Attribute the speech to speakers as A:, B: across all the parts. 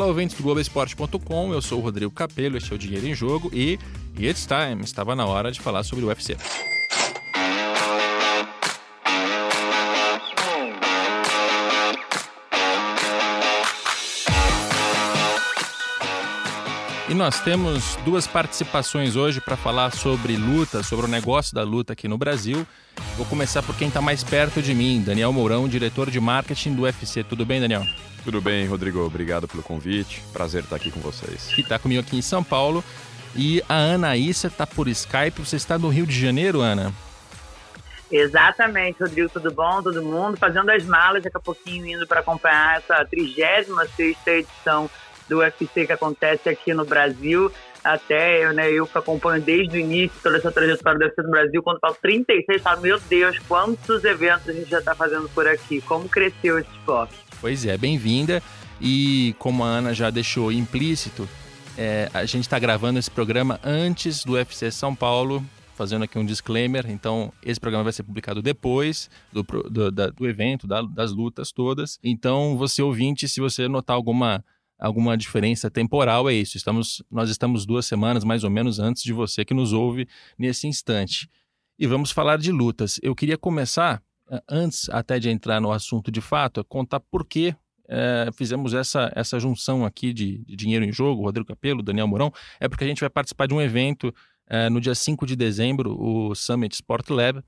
A: Olá, ouvintes do Globoesporte.com. Eu sou o Rodrigo Capello, este é o Dinheiro em Jogo e It's Time. Estava na hora de falar sobre o UFC. E nós temos duas participações hoje para falar sobre luta, sobre o negócio da luta aqui no Brasil. Vou começar por quem está mais perto de mim, Daniel Mourão, diretor de marketing do UFC. Tudo bem, Daniel?
B: Tudo bem, Rodrigo. Obrigado pelo convite. Prazer estar aqui com vocês.
A: Que está comigo aqui em São Paulo. E a Ana Issa está por Skype. Você está no Rio de Janeiro, Ana?
C: Exatamente, Rodrigo. Tudo bom? Todo mundo fazendo as malas daqui a pouquinho indo para acompanhar essa 36 edição do UFC que acontece aqui no Brasil. Até eu, né, eu que acompanho desde o início toda essa trajetória do UFC no Brasil, quando falo 36, falo, meu Deus, quantos eventos a gente já está fazendo por aqui, como cresceu esse esporte.
A: Pois é, bem-vinda. E como a Ana já deixou implícito, é, a gente está gravando esse programa antes do UFC São Paulo, fazendo aqui um disclaimer. Então, esse programa vai ser publicado depois do, do, da, do evento, da, das lutas todas. Então, você ouvinte, se você notar alguma alguma diferença temporal é isso. Estamos, nós estamos duas semanas mais ou menos antes de você que nos ouve nesse instante. E vamos falar de lutas. Eu queria começar, antes até de entrar no assunto de fato, a contar por que é, fizemos essa, essa junção aqui de, de, dinheiro em jogo, Rodrigo Capello, Daniel Mourão, é porque a gente vai participar de um evento é, no dia 5 de dezembro, o Summit Sport Lab,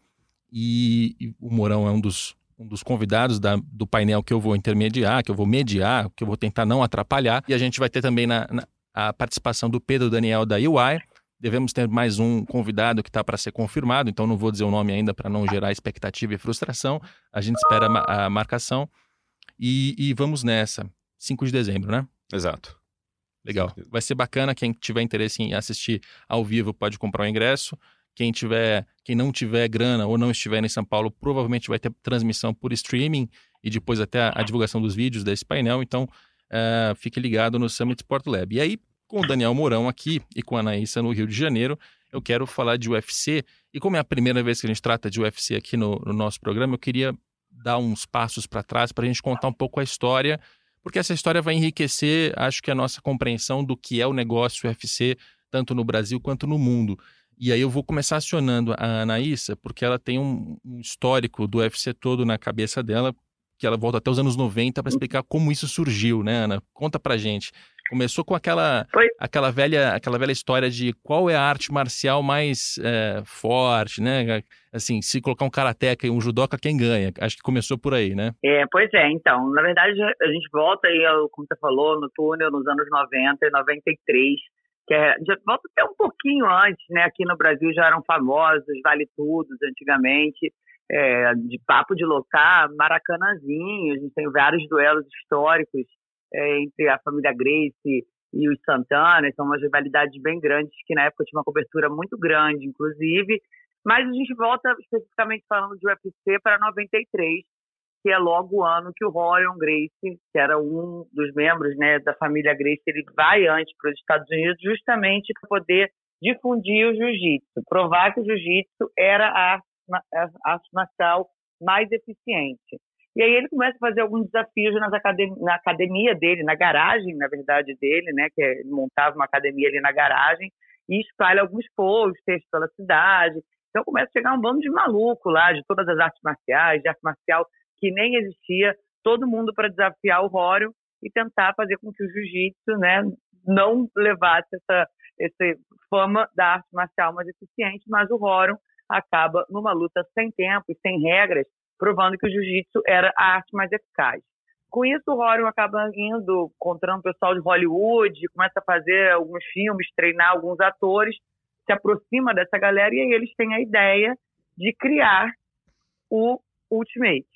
A: e, e o Mourão é um dos um dos convidados da, do painel que eu vou intermediar, que eu vou mediar, que eu vou tentar não atrapalhar. E a gente vai ter também na, na a participação do Pedro Daniel da UI. Devemos ter mais um convidado que está para ser confirmado, então não vou dizer o nome ainda para não gerar expectativa e frustração. A gente espera a, marcação. E, e vamos nessa. 5 de dezembro, né?
B: Exato.
A: Legal. Vai ser bacana. Quem tiver interesse em assistir ao vivo pode comprar o ingresso. Quem tiver, quem não tiver grana ou não estiver em São Paulo, provavelmente vai ter transmissão por streaming e depois até a, a divulgação dos vídeos desse painel. Então, uh, fique ligado no Summit Sport Lab. E aí, com o Daniel Mourão aqui e com a Anaísa no Rio de Janeiro, eu quero falar de UFC. E como é a primeira vez que a gente trata de UFC aqui no, no nosso programa, eu queria dar uns passos para trás para a gente contar um pouco a história, porque essa história vai enriquecer, acho que a nossa compreensão do que é o negócio UFC, tanto no Brasil quanto no mundo. E aí eu vou começar acionando a Anaísa, porque ela tem um, um histórico do UFC todo na cabeça dela, que ela volta até os anos 90 para explicar como isso surgiu, né, Ana? Conta pra gente. Começou com aquela, aquela, velha, aquela velha história de qual é a arte marcial mais é, forte, né? Assim, se colocar um karateca e um judoca, quem ganha? Acho que começou por aí, né?
C: É, pois é. Então, na verdade, a gente volta aí, como você falou, no túnel nos anos 90 e 93 que é, já volta até um pouquinho antes, né? Aqui no Brasil já eram famosos, vale tudos antigamente, é, de papo de locar, Maracanãzinho, a gente tem vários duelos históricos é, entre a família Grace e os Santana, são umas rivalidades bem grandes que na época tinha uma cobertura muito grande, inclusive, mas a gente volta especificamente falando de UFC para 93, que é logo o ano que o Rorion Grace, que era um dos membros né, da família Grace, ele vai antes para os Estados Unidos justamente para poder difundir o jiu-jitsu, provar que o jiu-jitsu era a arte marcial mais eficiente. E aí ele começa a fazer alguns desafios na academia dele, na garagem, na verdade, dele, né? Que é, ele montava uma academia ali na garagem e espalha alguns posters pela cidade. Então começa a chegar um bando de maluco lá, de todas as artes marciais, de arte marcial que nem existia, todo mundo para desafiar o Rório e tentar fazer com que o jiu-jitsu né, não levasse essa, essa fama da arte marcial mais eficiente, mas o Rório acaba numa luta sem tempo e sem regras, provando que o jiu-jitsu era a arte mais eficaz. Com isso, o Rório acaba indo, encontrando o pessoal de Hollywood, começa a fazer alguns filmes, treinar alguns atores, se aproxima dessa galera e aí eles têm a ideia de criar o Ultimate.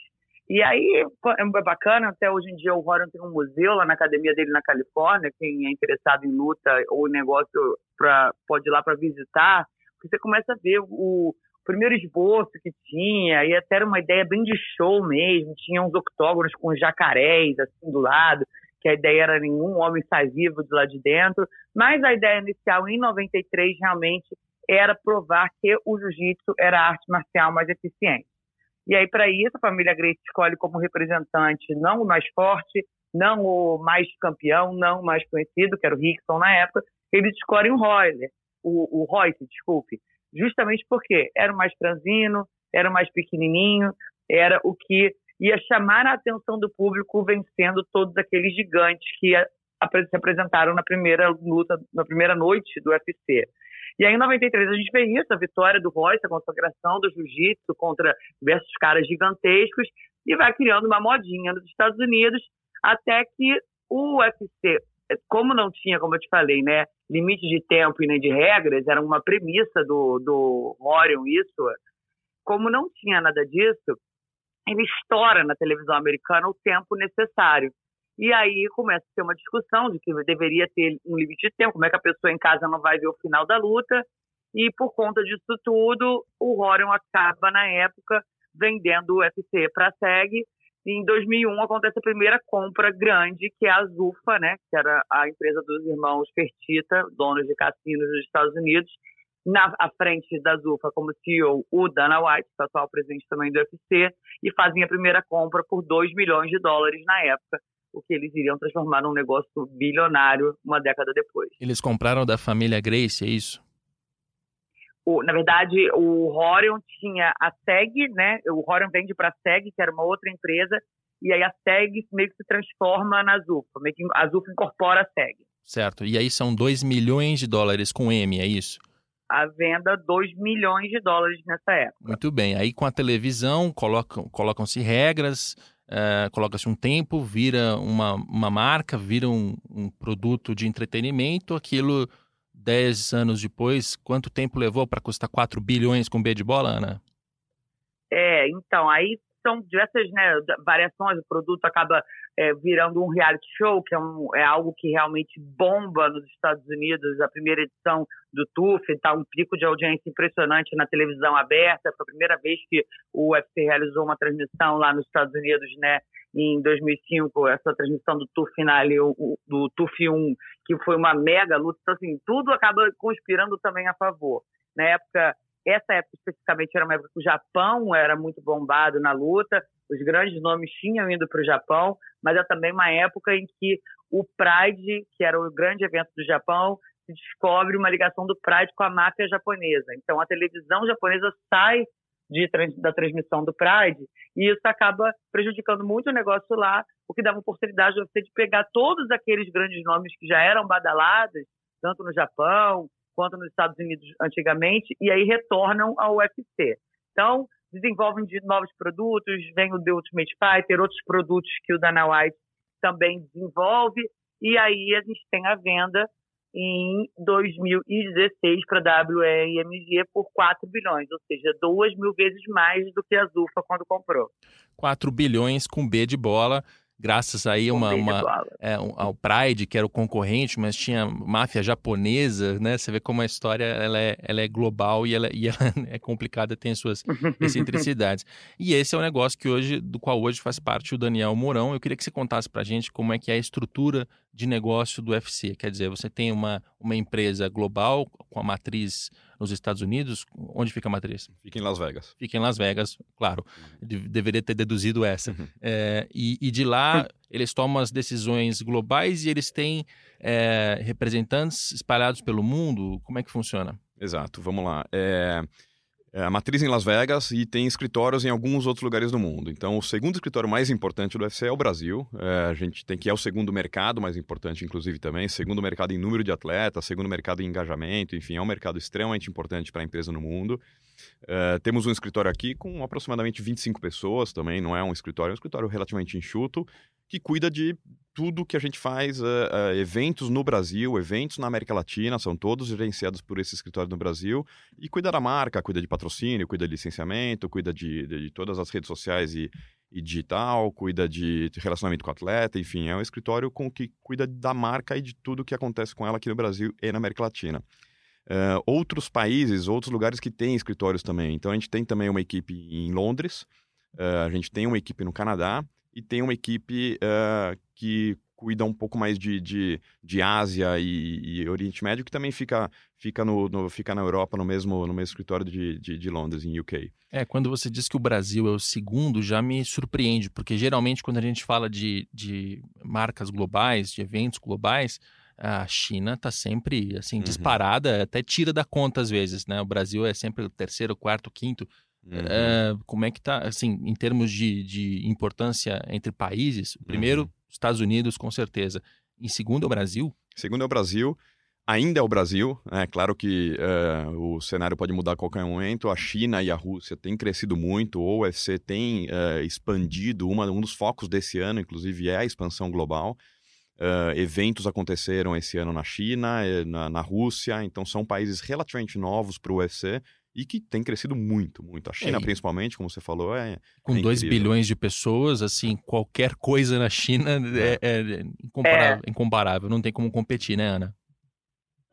C: E aí é bacana, até hoje em dia o Horan tem um museu lá na academia dele na Califórnia, quem é interessado em luta ou negócio pra, pode ir lá para visitar, você começa a ver o, primeiro esboço que tinha, e até era uma ideia bem de show mesmo, tinha uns octógonos com jacarés assim do lado, que a ideia era nenhum homem sai vivo de lá de dentro, mas a ideia inicial em 93 realmente era provar que o jiu-jitsu era a arte marcial mais eficiente. E aí, para isso, a família Grace escolhe como representante não o mais forte, não o mais campeão, não o mais conhecido, que era o Rickson na época, eles escolhem o Royler, o, o Royce, desculpe, justamente porque era o mais franzino, era o mais pequenininho, era o que ia chamar a atenção do público vencendo todos aqueles gigantes que se apresentaram na primeira luta, na primeira noite do UFC. E aí, em 93, a gente vê isso, a vitória do Royce, a consagração do jiu-jitsu contra diversos caras gigantescos, e vai criando uma modinha nos Estados Unidos, até que o UFC, como não tinha, como eu te falei, né, limite de tempo e nem de regras, era uma premissa do, do Orion isso, como não tinha nada disso, ele estoura na televisão americana o tempo necessário. E aí começa a ter uma discussão de que deveria ter um limite de tempo, como é que a pessoa em casa não vai ver o final da luta. E por conta disso tudo, o Rorion acaba, na época, vendendo o UFC para a SEG. Em 2001 acontece a primeira compra grande, que é a Zufa, né, que era a empresa dos irmãos Fertita, donos de cassinos dos Estados Unidos, na à frente da Zufa como CEO o Dana White, que é o atual presidente também do UFC, e fazem a primeira compra por 2 milhões de dólares na época, o que eles iriam transformar num negócio bilionário uma década depois.
A: Eles compraram da família Grace, é isso?
C: O, na verdade, o Horion tinha a SEG, né? O Horion vende para a SEG, que era uma outra empresa, e aí a SEG meio que se transforma na Zufa, meio que a Zufa incorpora a SEG.
A: Certo. E aí são 2 milhões de dólares com M, é isso?
C: A venda 2 milhões de dólares nessa época.
A: Muito bem. Aí com a televisão colocam, colocam-se regras, é, coloca-se um tempo, vira uma, uma marca, vira um, um produto de entretenimento, aquilo 10 anos depois, quanto tempo levou para custar 4 bilhões com B de bola, Ana?
C: É, então, aí são diversas né, variações, o produto acaba é, virando um reality show, que é, um, é, algo que realmente bomba nos Estados Unidos. A primeira edição do TUF está um pico de audiência impressionante na televisão aberta. Foi a primeira vez que o UFC realizou uma transmissão lá nos Estados Unidos, né? Em 2005, essa transmissão do TUF Finale, do TUF 1, que foi uma mega luta. Então, assim, tudo acaba conspirando também a favor. Na época, essa época especificamente era uma época que o Japão era muito bombado na luta, os grandes nomes tinham ido para o Japão, mas é também uma época em que o Pride, que era o grande evento do Japão, se descobre uma ligação do Pride com a máfia japonesa. Então a televisão japonesa sai de, da transmissão do Pride e isso acaba prejudicando muito o negócio lá, o que uma oportunidade de você de pegar todos aqueles grandes nomes que já eram badalados, tanto no Japão quanto nos Estados Unidos antigamente, e aí retornam ao UFC. Então, desenvolvem de novos produtos, vem o The Ultimate Fighter, outros produtos que o Dana White também desenvolve, e aí a gente tem a venda em 2016 para a WMG por 4 bilhões, ou seja, duas mil vezes mais do que a Zufa quando comprou.
A: 4 bilhões com B de bola graças aí uma, uma é, um, ao Pride, que era o concorrente, mas tinha máfia japonesa, né? Você vê como a história ela é, ela é global e ela, e ela é complicada, tem suas excentricidades. e esse é o um negócio que hoje, do qual hoje faz parte o Daniel Mourão. Eu queria que você contasse pra gente como é que é a estrutura de negócio do UFC. Quer dizer, você tem uma, uma empresa global com a matriz nos Estados Unidos. Onde fica a matriz?
B: Fica em Las Vegas.
A: Fica em Las Vegas, claro. De, deveria ter deduzido essa. Uhum. É, e, e, de lá, eles tomam as decisões globais e eles têm é, representantes espalhados pelo mundo. Como é que funciona?
B: Exato, vamos lá. É, é, a matriz em Las Vegas e tem escritórios em alguns outros lugares do mundo. Então, o segundo escritório mais importante do UFC é o Brasil. É, a gente tem que é o segundo mercado mais importante, inclusive também. Segundo mercado em número de atletas, segundo mercado em engajamento. Enfim, é um mercado extremamente importante para a empresa no mundo. É, temos um escritório aqui com aproximadamente 25 pessoas também. Não é um escritório, é um escritório relativamente enxuto que cuida de tudo que a gente faz, uh, uh, eventos no Brasil, eventos na América Latina, são todos gerenciados por esse escritório no Brasil, e cuida da marca, cuida de patrocínio, cuida de licenciamento, cuida de, de, de todas as redes sociais e, e digital, cuida de, de, relacionamento com o atleta, enfim, é um escritório com que cuida da marca e de tudo que acontece com ela aqui no Brasil e na América Latina. Uh, outros países, outros lugares que têm escritórios também. Então a gente tem também uma equipe em Londres, a gente tem uma equipe no Canadá, e tem uma equipe uh, que cuida um pouco mais de, de, de Ásia e, e Oriente Médio, que também fica, fica, no, no, fica na Europa, no mesmo, no mesmo escritório de, de, de, Londres, em UK.
A: É, quando você diz que o Brasil é o segundo, já me surpreende, porque geralmente quando a gente fala de, de marcas globais, de eventos globais, a China está sempre assim uhum. disparada, até tira da conta às vezes, né? O Brasil é sempre o terceiro, quarto, quinto. Uhum. É, como é que está, assim, em termos de, de importância entre países? Primeiro, uhum. Estados Unidos, com certeza. Em segundo é o Brasil?
B: Segundo é o Brasil. Ainda é o Brasil. É claro que uh, o cenário pode mudar a qualquer momento. A China e a Rússia têm crescido muito. O UFC tem uh, expandido. Uma, um dos focos desse ano, inclusive, é a expansão global. Uh, eventos aconteceram esse ano na China, na, na Rússia, então são países relativamente novos para o UFC e que tem crescido muito, muito. A China, é, principalmente, como você falou, é.
A: Com 2 é bilhões de pessoas, assim, qualquer coisa na China é, é, é incomparável, é. incomparável, não tem como competir, né, Ana?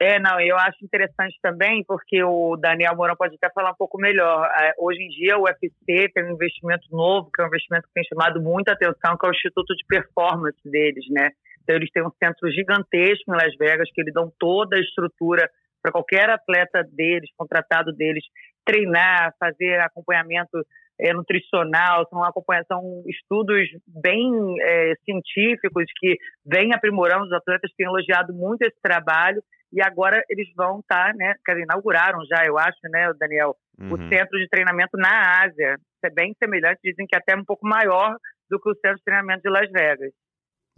C: É, não, eu acho interessante também, porque o Daniel Mourão pode até falar um pouco melhor. É, hoje em dia, o UFC tem um investimento novo, que é um investimento que tem chamado muita atenção, que é o Instituto de Performance deles, né? Então, eles têm um centro gigantesco em Las Vegas, que eles dão toda a estrutura para qualquer atleta deles, contratado deles, treinar, fazer acompanhamento é, nutricional, são, são estudos bem é, científicos que vêm aprimorando, os atletas têm elogiado muito esse trabalho e agora eles vão estar, tá, né, quer dizer, inauguraram já, eu acho, né, Daniel, uhum. o centro de treinamento na Ásia, é bem semelhante, dizem que até um pouco maior do que o centro de treinamento de Las Vegas.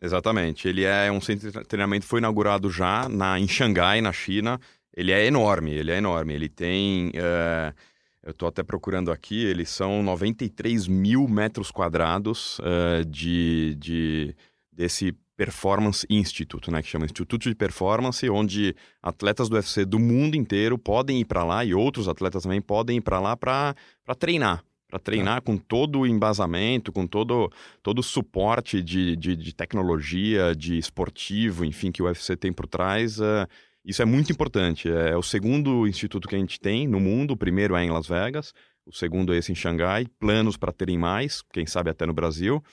B: Exatamente, ele é um centro de treinamento, foi inaugurado já na, em Xangai, na China, ele é enorme, ele é enorme. Ele tem. Uh, eu estou até procurando aqui, eles são 93 mil metros quadrados uh, de, de, desse Performance Institute, né, que chama Instituto de Performance, onde atletas do UFC do mundo inteiro podem ir para lá e outros atletas também podem ir para lá para treinar. Para treinar é. com todo o embasamento, com todo, todo o suporte de, de, de, tecnologia, de esportivo, enfim, que o UFC tem por trás. Uh, isso é muito importante. É o segundo instituto que a gente tem no mundo. O primeiro é em Las Vegas, o segundo é esse em Xangai. Planos para terem mais, quem sabe até no Brasil.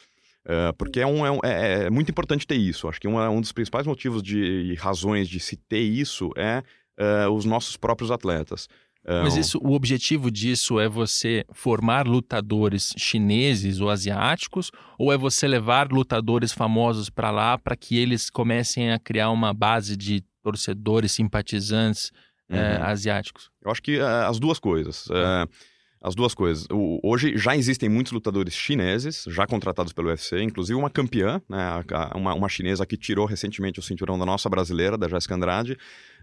B: Uh, porque é, um, é, um, é, é, muito importante ter isso. Acho que um, um dos principais motivos de, e razões de se ter isso é uh, os nossos próprios atletas.
A: Mas isso, o objetivo disso é você formar lutadores chineses ou asiáticos, ou é você levar lutadores famosos para lá para que eles comecem a criar uma base de torcedores, simpatizantes uhum. é, asiáticos?
B: Eu acho que uh, as duas coisas. Uh, as duas coisas. O, hoje já existem muitos lutadores chineses, já contratados pelo UFC, inclusive uma campeã, né, uma, uma chinesa que tirou recentemente o cinturão da nossa brasileira, da Jéssica Andrade,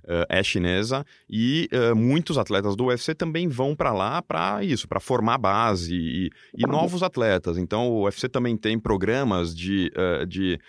B: uh, é chinesa, e uh, muitos atletas do UFC também vão para lá para isso, para formar base e, e, novos atletas. Então o UFC também tem programas de, uh, de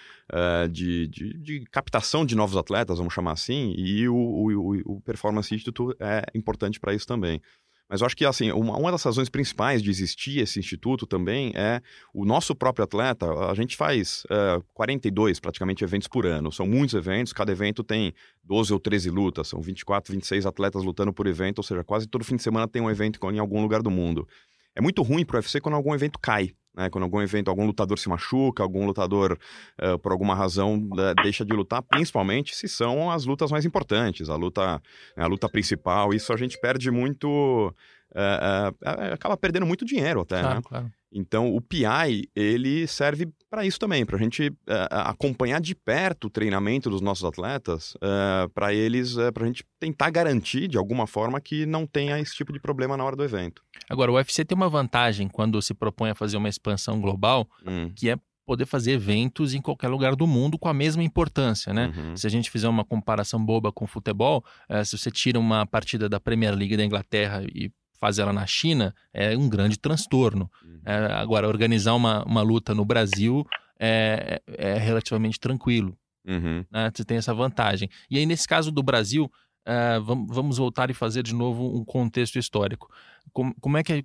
B: de, de, de, captação de novos atletas, vamos chamar assim, e o, o, o Performance Institute é importante para isso também. Mas eu acho que, assim, uma, uma das razões principais de existir esse instituto também é o nosso próprio atleta. A gente faz uh, 42, praticamente, eventos por ano. São muitos eventos, cada evento tem 12 ou 13 lutas. São 24, 26 atletas lutando por evento, ou seja, quase todo fim de semana tem um evento em algum lugar do mundo. É muito ruim para o UFC quando algum evento cai. Né? Quando algum evento, algum lutador se machuca, algum lutador, uh, por alguma razão, uh, deixa de lutar, principalmente se são as lutas mais importantes, a luta, né, a luta principal. Isso a gente perde muito. Uh, acaba perdendo muito dinheiro até, claro, né? Claro. Então, o PI, ele serve para isso também, para a gente uh, acompanhar de perto o treinamento dos nossos atletas, uh, para eles, uh, para a gente tentar garantir, de alguma forma, que não tenha esse tipo de problema na hora do evento.
A: Agora, o UFC tem uma vantagem quando se propõe a fazer uma expansão global, hum. que é poder fazer eventos em qualquer lugar do mundo com a mesma importância, né? Uhum. Se a gente fizer uma comparação boba com o futebol, se você tira uma partida da Premier League da Inglaterra e fazer ela na China é um grande transtorno. Uhum. É, agora, organizar uma, uma luta no Brasil é, é relativamente tranquilo. Uhum. Né? Você tem essa vantagem. E aí, nesse caso do Brasil, é, vamos voltar e fazer de novo um contexto histórico. Como, como é que. É,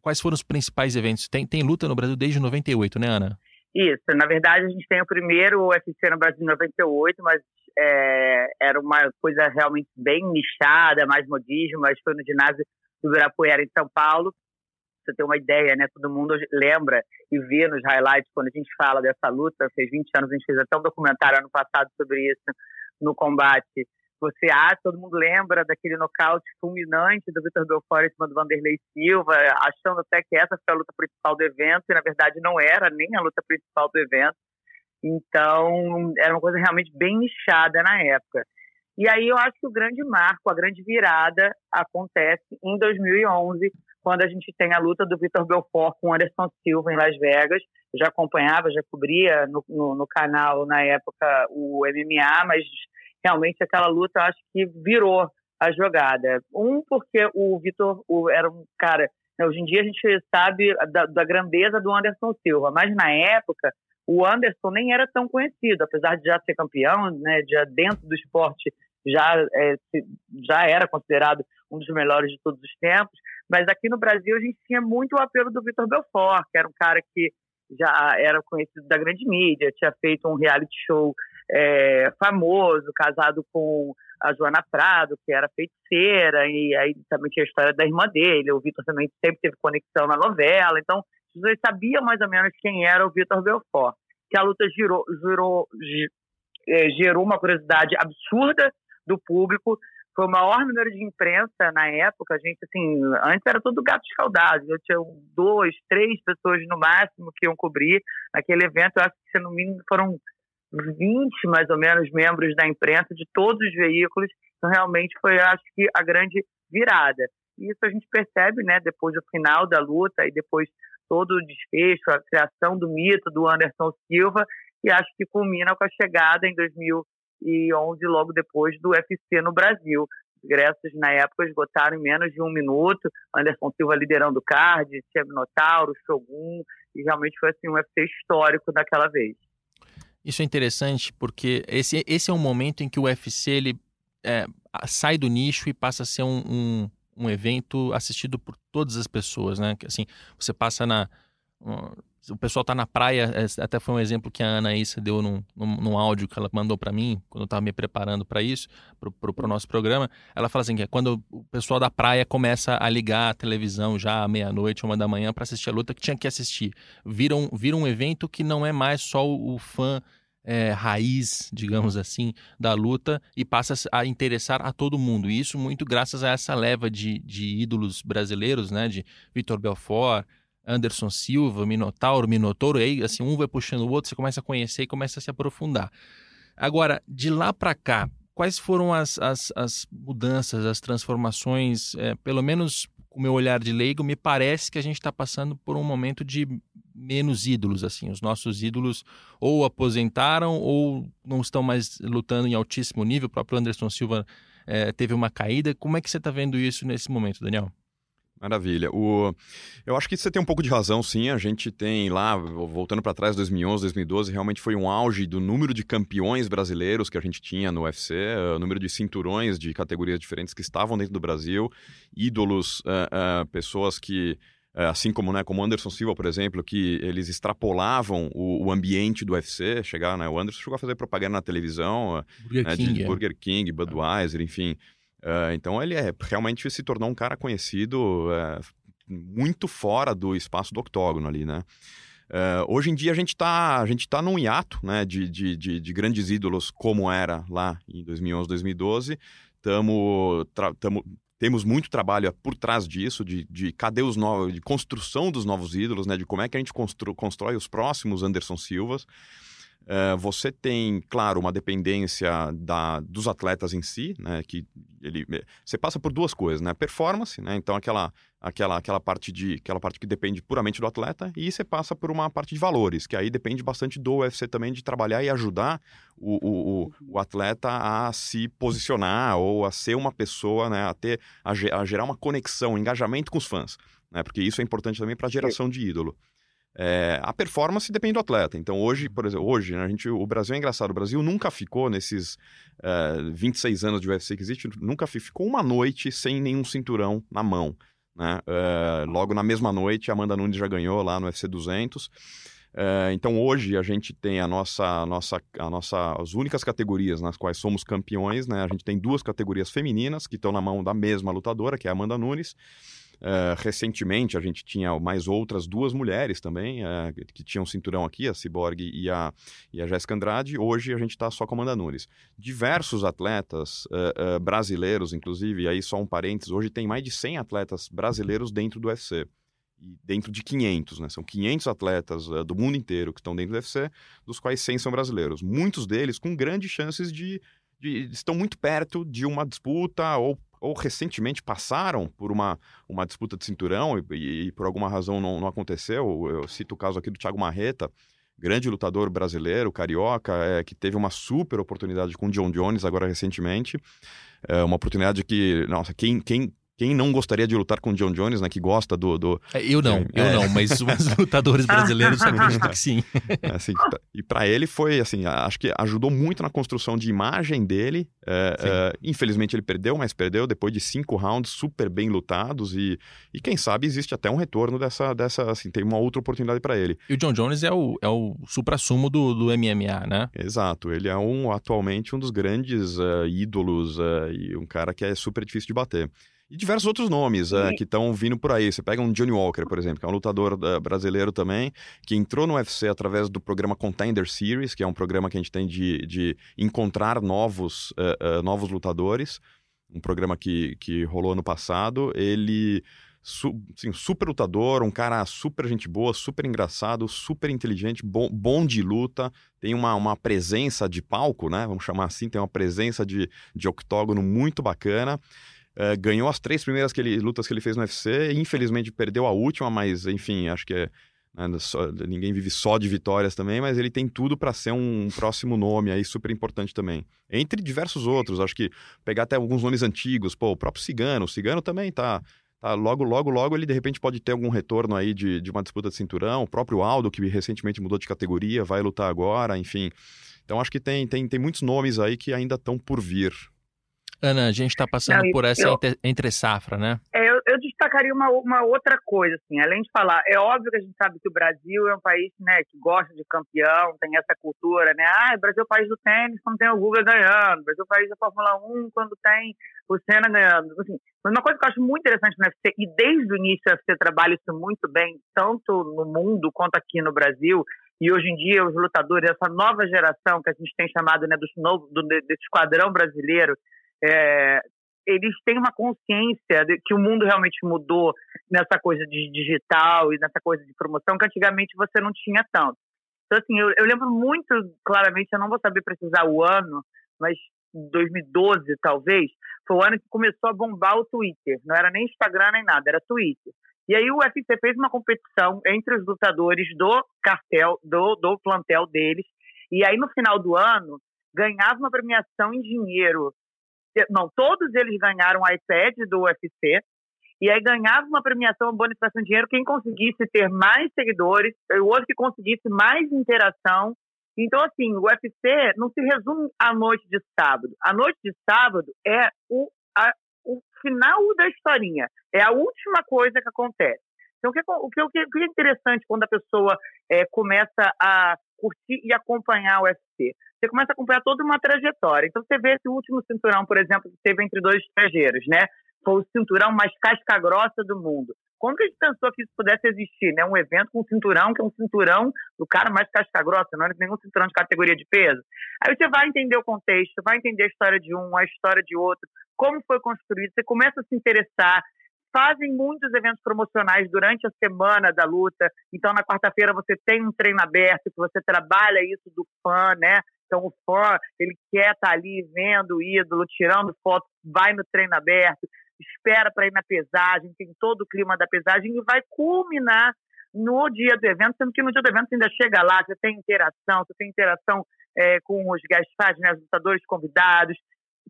A: quais foram os principais eventos? Tem, tem luta no Brasil desde 98, né, Ana?
C: Isso. Na verdade, a gente tem o primeiro UFC no Brasil em 98, mas é, era uma coisa realmente bem nichada, mais modismo, mas foi no ginásio do Ibirapuera, em São Paulo. você ter uma ideia, né? Todo mundo lembra e vê nos highlights quando a gente fala dessa luta. Fez 20 anos, a gente fez até um documentário ano passado sobre isso no combate. Você ah, todo mundo lembra daquele nocaute fulminante do Vitor Belfort em cima do Vanderlei Silva, achando até que essa foi a luta principal do evento, e na verdade não era nem a luta principal do evento. Então, era uma coisa realmente bem nichada na época. E aí eu acho que o grande marco, a grande virada acontece em 2011, quando a gente tem a luta do Vitor Belfort com Anderson Silva em Las Vegas. Eu já acompanhava, já cobria no, no, no, canal na época o MMA, mas realmente aquela luta eu acho que virou a jogada. Um, porque o Vitor era um cara. Né, hoje em dia a gente sabe da, da grandeza do Anderson Silva, mas na época o Anderson nem era tão conhecido, apesar de já ser campeão, né, já dentro do esporte já, é, já era considerado um dos melhores de todos os tempos, mas aqui no Brasil a gente tinha muito o apelo do Vitor Belfort, que era um cara que já era conhecido da grande mídia, tinha feito um reality show é, famoso, casado com a Joana Prado, que era feiticeira, e aí também tinha a história da irmã dele, o Vitor também sempre teve conexão na novela, então pessoas sabiam mais ou menos quem era o Vitor Belfort. Que a luta girou, girou, é, gerou uma curiosidade absurda do público. Foi o maior número de imprensa na época. A gente, assim, antes era todo gato escaldado. Eu tinha dois, três pessoas no máximo que iam cobrir. Naquele evento, eu acho que, se no mínimo, foram 20 mais ou menos membros da imprensa de todos os veículos. Então, realmente foi, acho que, a grande virada. E isso a gente percebe, né, depois do final da luta e depois todo o desfecho, a criação do mito do Anderson Silva, e acho que culmina com a chegada em 2011, logo depois do UFC no Brasil. Os ingressos na época esgotaram em menos de um minuto. Anderson Silva liderando o card, tinha Minotauro, Shogun, e realmente foi assim, um UFC histórico daquela vez.
A: Isso é interessante porque esse, esse é um momento em que o UFC ele, é, sai do nicho e passa a ser um, um um evento assistido por todas as pessoas, né? Assim, você passa na o pessoal tá na praia, é, até foi um exemplo que a Ana Issa deu num, num, num áudio que ela mandou para mim, quando eu estava me preparando para isso, para o nosso programa. Ela fala assim: que é quando o pessoal da praia começa a ligar a televisão já à meia-noite, uma da manhã, para assistir a luta que tinha que assistir. Vira um, vira um evento que não é mais só o, o fã é, raiz, digamos assim, da luta e passa a interessar a todo mundo. E isso muito graças a essa leva de, de ídolos brasileiros, né? De Vitor Belfort, Anderson Silva, Minotauro, Minotouro, e aí assim, um vai puxando o outro, você começa a conhecer e começa a se aprofundar. Agora, de lá para cá, quais foram as, as, as, mudanças, as transformações, é, pelo menos com o meu olhar de leigo, me parece que a gente está passando por um momento de menos ídolos, assim. Os nossos ídolos ou aposentaram ou não estão mais lutando em altíssimo nível. O próprio Anderson Silva é, teve uma caída. Como é que você está vendo isso nesse momento, Daniel?
B: Maravilha. O... Eu acho que você tem um pouco de razão, sim. A gente tem lá, voltando para trás, 2011, 2012, realmente foi um auge do número de campeões brasileiros que a gente tinha no UFC, o número de cinturões de categorias diferentes que estavam dentro do Brasil, ídolos, uh, uh, pessoas que assim como né, como Anderson Silva, por exemplo, que eles extrapolavam o, o ambiente do UFC, chegar, né, o Anderson chegou a fazer propaganda na televisão, Burger, né, King, de é. Burger King, Budweiser, enfim. Uh, então ele é, realmente se tornou um cara conhecido uh, muito fora do espaço do octógono ali, né? Uh, hoje em dia a gente está a gente tá num hiato né, de, de, de, de, grandes ídolos como era lá em 2011, 2012. Estamos temos muito trabalho por trás disso, de, de cadê os novos, de construção dos novos ídolos, né? De como é que a gente constrói os próximos Anderson Silvas. Uh, você tem, claro, uma dependência da, dos atletas em si, né? Que ele, você passa por duas coisas, né? Performance, né? Então aquela, aquela, aquela parte de, aquela parte que depende puramente do atleta e você passa por uma parte de valores, que aí depende bastante do UFC também de trabalhar e ajudar o, o, o, o atleta a se posicionar ou a ser uma pessoa, né? A ter, a, a gerar uma conexão, um engajamento com os fãs, né? Porque isso é importante também para a geração de ídolo. É, a performance depende do atleta. Então, hoje, por exemplo, hoje, né, a gente, o Brasil é engraçado. O Brasil nunca ficou, nesses uh, é, 26 anos de UFC que existe, nunca ficou uma noite sem nenhum cinturão na mão. Né? Uh, logo na mesma noite, a Amanda Nunes já ganhou lá no UFC 200. Uh, então, hoje, a gente tem a nossa, a nossa, a nossa, as únicas categorias nas quais somos campeões. Né? A gente tem duas categorias femininas que estão na mão da mesma lutadora, que é a Amanda Nunes. Uh, recentemente, a gente tinha mais outras duas mulheres também, uh, que tinham cinturão aqui, a Cyborg e a, e a Jéssica Andrade. Hoje a gente está só com a Amanda Nunes. Diversos atletas uh, brasileiros, inclusive, aí só um parênteses, hoje tem mais de 100 atletas brasileiros dentro do UFC. Dentro de 500, né? São 500 atletas do mundo inteiro que estão dentro do UFC, dos quais 100 são brasileiros. Muitos deles com grandes chances de, de estão muito perto de uma disputa ou ou recentemente passaram por uma, uma disputa de cinturão e, e por alguma razão não, não, aconteceu. Eu cito o caso aqui do Thiago Marreta, grande lutador brasileiro, carioca, é, que teve uma super oportunidade com o John Jones agora recentemente. É uma oportunidade que, nossa, quem, quem quem não gostaria de lutar com o John Jones, né? Que gosta do. do...
A: É, eu não, eu é. não, mas os lutadores brasileiros acreditam que sim.
B: É, assim, tá, e para ele foi assim, acho que ajudou muito na construção de imagem dele. É, é, infelizmente ele perdeu, mas perdeu depois de cinco rounds super bem lutados e, e quem sabe existe até um retorno dessa, dessa assim, tem uma outra oportunidade para ele.
A: E o John Jones é o, é o supra-sumo do, do MMA, né?
B: Exato, ele é um atualmente um dos grandes uh, ídolos uh, e um cara que é super difícil de bater. E diversos outros nomes uh, que estão vindo por aí. Você pega um Johnny Walker, por exemplo, que é um lutador uh, brasileiro também, que entrou no UFC através do programa Contender Series, que é um programa que a gente tem de, de encontrar novos, uh, novos lutadores. Um programa que, que rolou ano passado. Ele. Su, assim, super lutador, um cara super gente boa, super engraçado, super inteligente, bom, bom de luta, tem uma, uma presença de palco, né? Vamos chamar assim, tem uma presença de, de octógono muito bacana. Uh, ganhou as três primeiras que ele, lutas que ele fez no UFC, infelizmente perdeu a última, mas enfim, acho que é, né, só, ninguém vive só de vitórias também, mas ele tem tudo para ser um próximo nome aí super importante também. Entre diversos outros, acho que pegar até alguns nomes antigos, pô, o próprio Cigano, o Cigano também tá, tá logo, logo, logo ele de repente pode ter algum retorno aí de, de uma disputa de cinturão, o próprio Aldo, que recentemente mudou de categoria, vai lutar agora, enfim. Então acho que tem, tem, tem muitos nomes aí que ainda estão por vir.
A: Ana, a gente está passando Não, por essa eu, entre safra, né?
C: É, eu, eu, destacaria uma, uma outra coisa, assim, além de falar, é óbvio que a gente sabe que o Brasil é um país né, que gosta de campeão, tem essa cultura, né? Ah, o Brasil é o país do tênis quando tem o Guga ganhando, o Brasil é o país da Fórmula 1 quando tem o Senna ganhando. Assim, mas uma coisa que eu acho muito interessante no UFC, e desde o início o UFC trabalha isso muito bem, tanto no mundo quanto aqui no Brasil, e hoje em dia os lutadores, essa nova geração que a gente tem chamado né, dos novo, do, desse esquadrão brasileiro, é, eles têm uma consciência de que o mundo realmente mudou nessa coisa de digital e nessa coisa de promoção que antigamente você não tinha tanto. Então, assim, eu, eu lembro muito claramente, eu não vou saber precisar o ano, mas 2012, talvez, foi o ano que começou a bombar o Twitter. Não era nem Instagram nem nada, era Twitter. E aí o UFC fez uma competição entre os lutadores do cartel, do, do plantel deles. E aí no final do ano ganhava uma premiação em dinheiro não, todos eles ganharam iPad do UFC, e aí ganhava uma premiação, uma bonificação de dinheiro, quem conseguisse ter mais seguidores, o outro que conseguisse mais interação. Então, assim, o UFC não se resume à noite de sábado. A noite de sábado é o, a, o final da historinha, é a última coisa que acontece. Então, o que, o que, o que é interessante quando a pessoa é, começa a curtir e acompanhar o UFC? você começa a acompanhar toda uma trajetória. Então, você vê esse último cinturão, por exemplo, que teve entre dois estrangeiros, né? Foi o cinturão mais casca-grossa do mundo. Como que a gente pensou que isso pudesse existir, né? Um evento com cinturão, que é um cinturão do cara mais casca-grossa, não é nenhum cinturão de categoria de peso. Aí você vai entender o contexto, vai entender a história de um, a história de outro, como foi construído, você começa a se interessar, fazem muitos eventos promocionais durante a semana da luta. Então, na quarta-feira, você tem um treino aberto, que você trabalha isso do fã, né? Então, o fã, ele quer estar tá ali vendo o ídolo, tirando foto, vai no treino aberto, espera para ir na pesagem, tem todo o clima da pesagem e vai culminar no dia do evento, sendo que no dia do evento você ainda chega lá, você tem interação, você tem interação é, com os guest né, os lutadores convidados,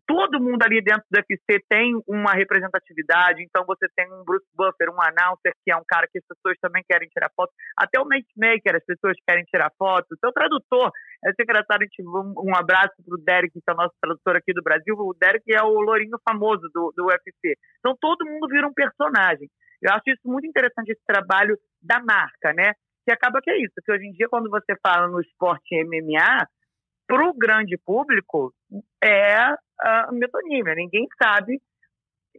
C: todo mundo ali dentro do UFC tem uma representatividade, então você tem um Bruce Buffer, um announcer, que é um cara que as pessoas também querem tirar foto, até o matchmaker, as pessoas querem tirar foto, o seu tradutor, é gente, um, um abraço pro Derek, que é o nosso tradutor aqui do Brasil, o Derek é o lourinho famoso do, do UFC, então todo mundo vira um personagem, eu acho isso muito interessante, esse trabalho da marca, né, que acaba que é isso, que hoje em dia quando você fala no esporte MMA, para o grande público é a metonímia. Ninguém sabe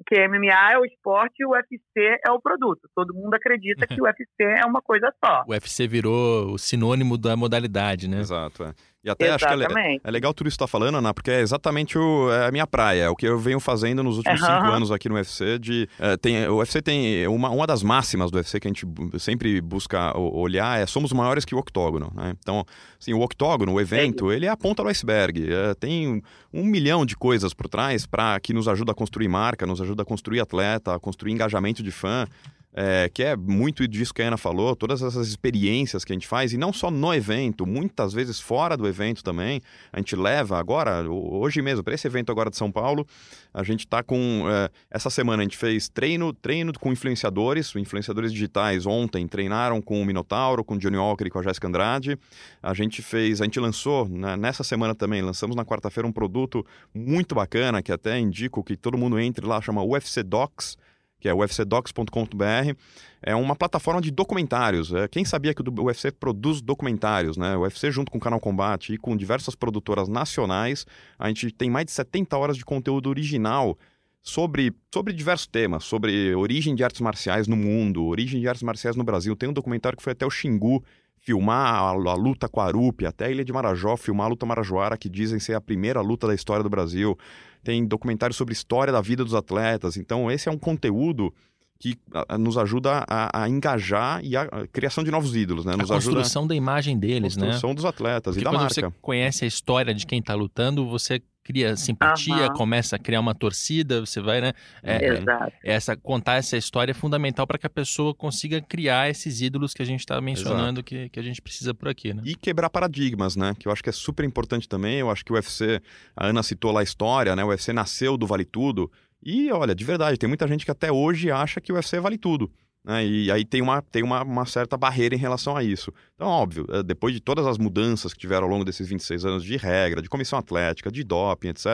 C: que MMA é o esporte e o UFC é o produto. Todo mundo acredita que o UFC é uma coisa só.
A: O UFC virou o sinônimo da modalidade, né?
B: Exato. É. E até Exatamente. acho que é, é, legal tudo isso que está falando, Ana, porque é exatamente o, é a minha praia, é o que eu venho fazendo nos últimos uhum. cinco anos aqui no UFC. De, é, tem, o UFC tem uma, uma das máximas do UFC que a gente sempre busca olhar é somos maiores que o octógono. Né? Então, assim, o octógono, o evento, ele é a ponta do iceberg. É, tem um, um, milhão de coisas por trás para que nos ajuda a construir marca, nos ajuda a construir atleta, a construir engajamento de fã é, que é muito disso que a Ana falou, todas essas experiências que a gente faz, e não só no evento, muitas vezes fora do evento também. A gente leva agora, hoje mesmo, para esse evento agora de São Paulo, a gente está com. É, essa semana a gente fez treino, treino com influenciadores, influenciadores digitais ontem treinaram com o Minotauro, com o Johnny Walker e com a Jéssica Andrade. A gente fez, a gente lançou né, nessa semana também, lançamos na quarta-feira um produto muito bacana, que até indico que todo mundo entre lá, chama UFC Docs que é ufcdocs.com.br, é uma plataforma de documentários. É, quem sabia que o UFC produz documentários, né? O UFC junto com o Canal Combate e com diversas produtoras nacionais, a gente tem mais de 70 horas de conteúdo original sobre, sobre diversos temas, sobre origem de artes marciais no mundo, origem de artes marciais no Brasil. Tem um documentário que foi até o Xingu filmar a, a luta com a Arupe, até a Ilha de Marajó, filmar a luta Marajoara, que dizem ser a primeira luta da história do Brasil tem documentários sobre história da vida dos atletas. Então, esse é um conteúdo que nos ajuda a, a, engajar e a, a, criação de novos ídolos, né? Nos
A: a construção
B: ajuda...
A: da imagem deles,
B: né? Construção dos atletas
A: Porque
B: e da
A: quando
B: marca.
A: você conhece a história de quem está lutando, você cria simpatia, uhum. começa a criar uma torcida, você vai, né?
C: É, Exato.
A: Essa, contar essa história é fundamental para que a pessoa consiga criar esses ídolos que a gente está mencionando que, que a gente precisa por aqui, né?
B: E quebrar paradigmas, né? Que eu acho que é super importante também. Eu acho que o UFC, a Ana citou lá a história, né? O UFC nasceu do Vale Tudo. E olha, de verdade, tem muita gente que até hoje acha que o UFC vale tudo. Né? E aí tem, uma, tem uma, uma, certa barreira em relação a isso. Então, óbvio, eh, depois de todas as mudanças que tiveram ao longo desses 26 anos de regra, de comissão atlética, de doping, etc.,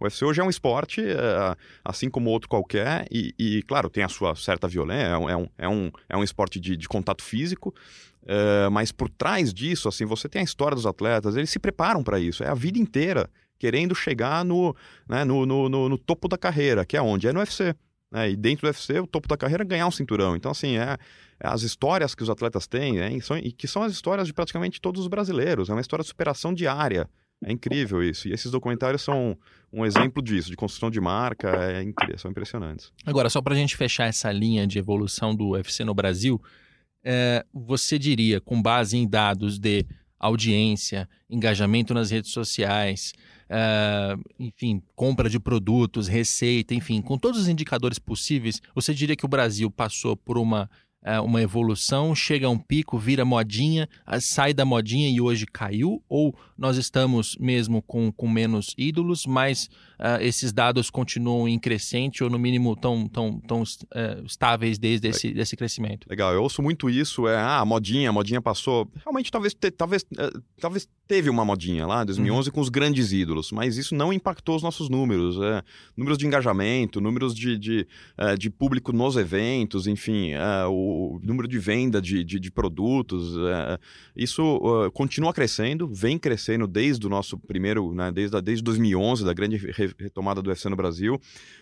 B: o UFC hoje é um esporte é, assim como outro qualquer, e, e, claro, tem a sua certa violência, é um, é um, é um, é esporte de, de contato físico, é, mas por trás disso, assim, você tem a história dos atletas, eles se preparam para isso, é a vida inteira querendo chegar no, né, no, no, no, no topo da carreira, que é onde? É no UFC. Né? E dentro do UFC, o topo da carreira é ganhar um cinturão. Então, assim, é, é as histórias que os atletas têm, né? são, e que são as histórias de praticamente todos os brasileiros. É uma história de superação diária. É incrível isso. E esses documentários são um exemplo disso, de construção de marca, é incrível, são impressionantes.
A: Agora, só para a gente fechar essa linha de evolução do UFC no Brasil, é, você diria, com base em dados de audiência, engajamento nas redes sociais, uh, enfim, compra de produtos, receita, enfim, com todos os indicadores possíveis, você diria que o Brasil passou por uma uma evolução, chega a um pico, vira modinha, sai da modinha e hoje caiu? Ou nós estamos mesmo com, com menos ídolos, mas uh, esses dados continuam em crescente ou no mínimo tão, tão, tão uh, estáveis desde esse desse crescimento?
B: Legal, eu ouço muito isso, é, ah, modinha, a modinha passou. Realmente talvez, te, talvez, uh, talvez teve uma modinha lá, em 2011, uhum. com os grandes ídolos, mas isso não impactou os nossos números, é, números de engajamento, números de, de, de público nos eventos, enfim, o o número de venda de, de, de produtos, é, isso uh, continua crescendo, vem crescendo desde o nosso primeiro, né, desde, desde 2011, da grande retomada do UFC no Brasil.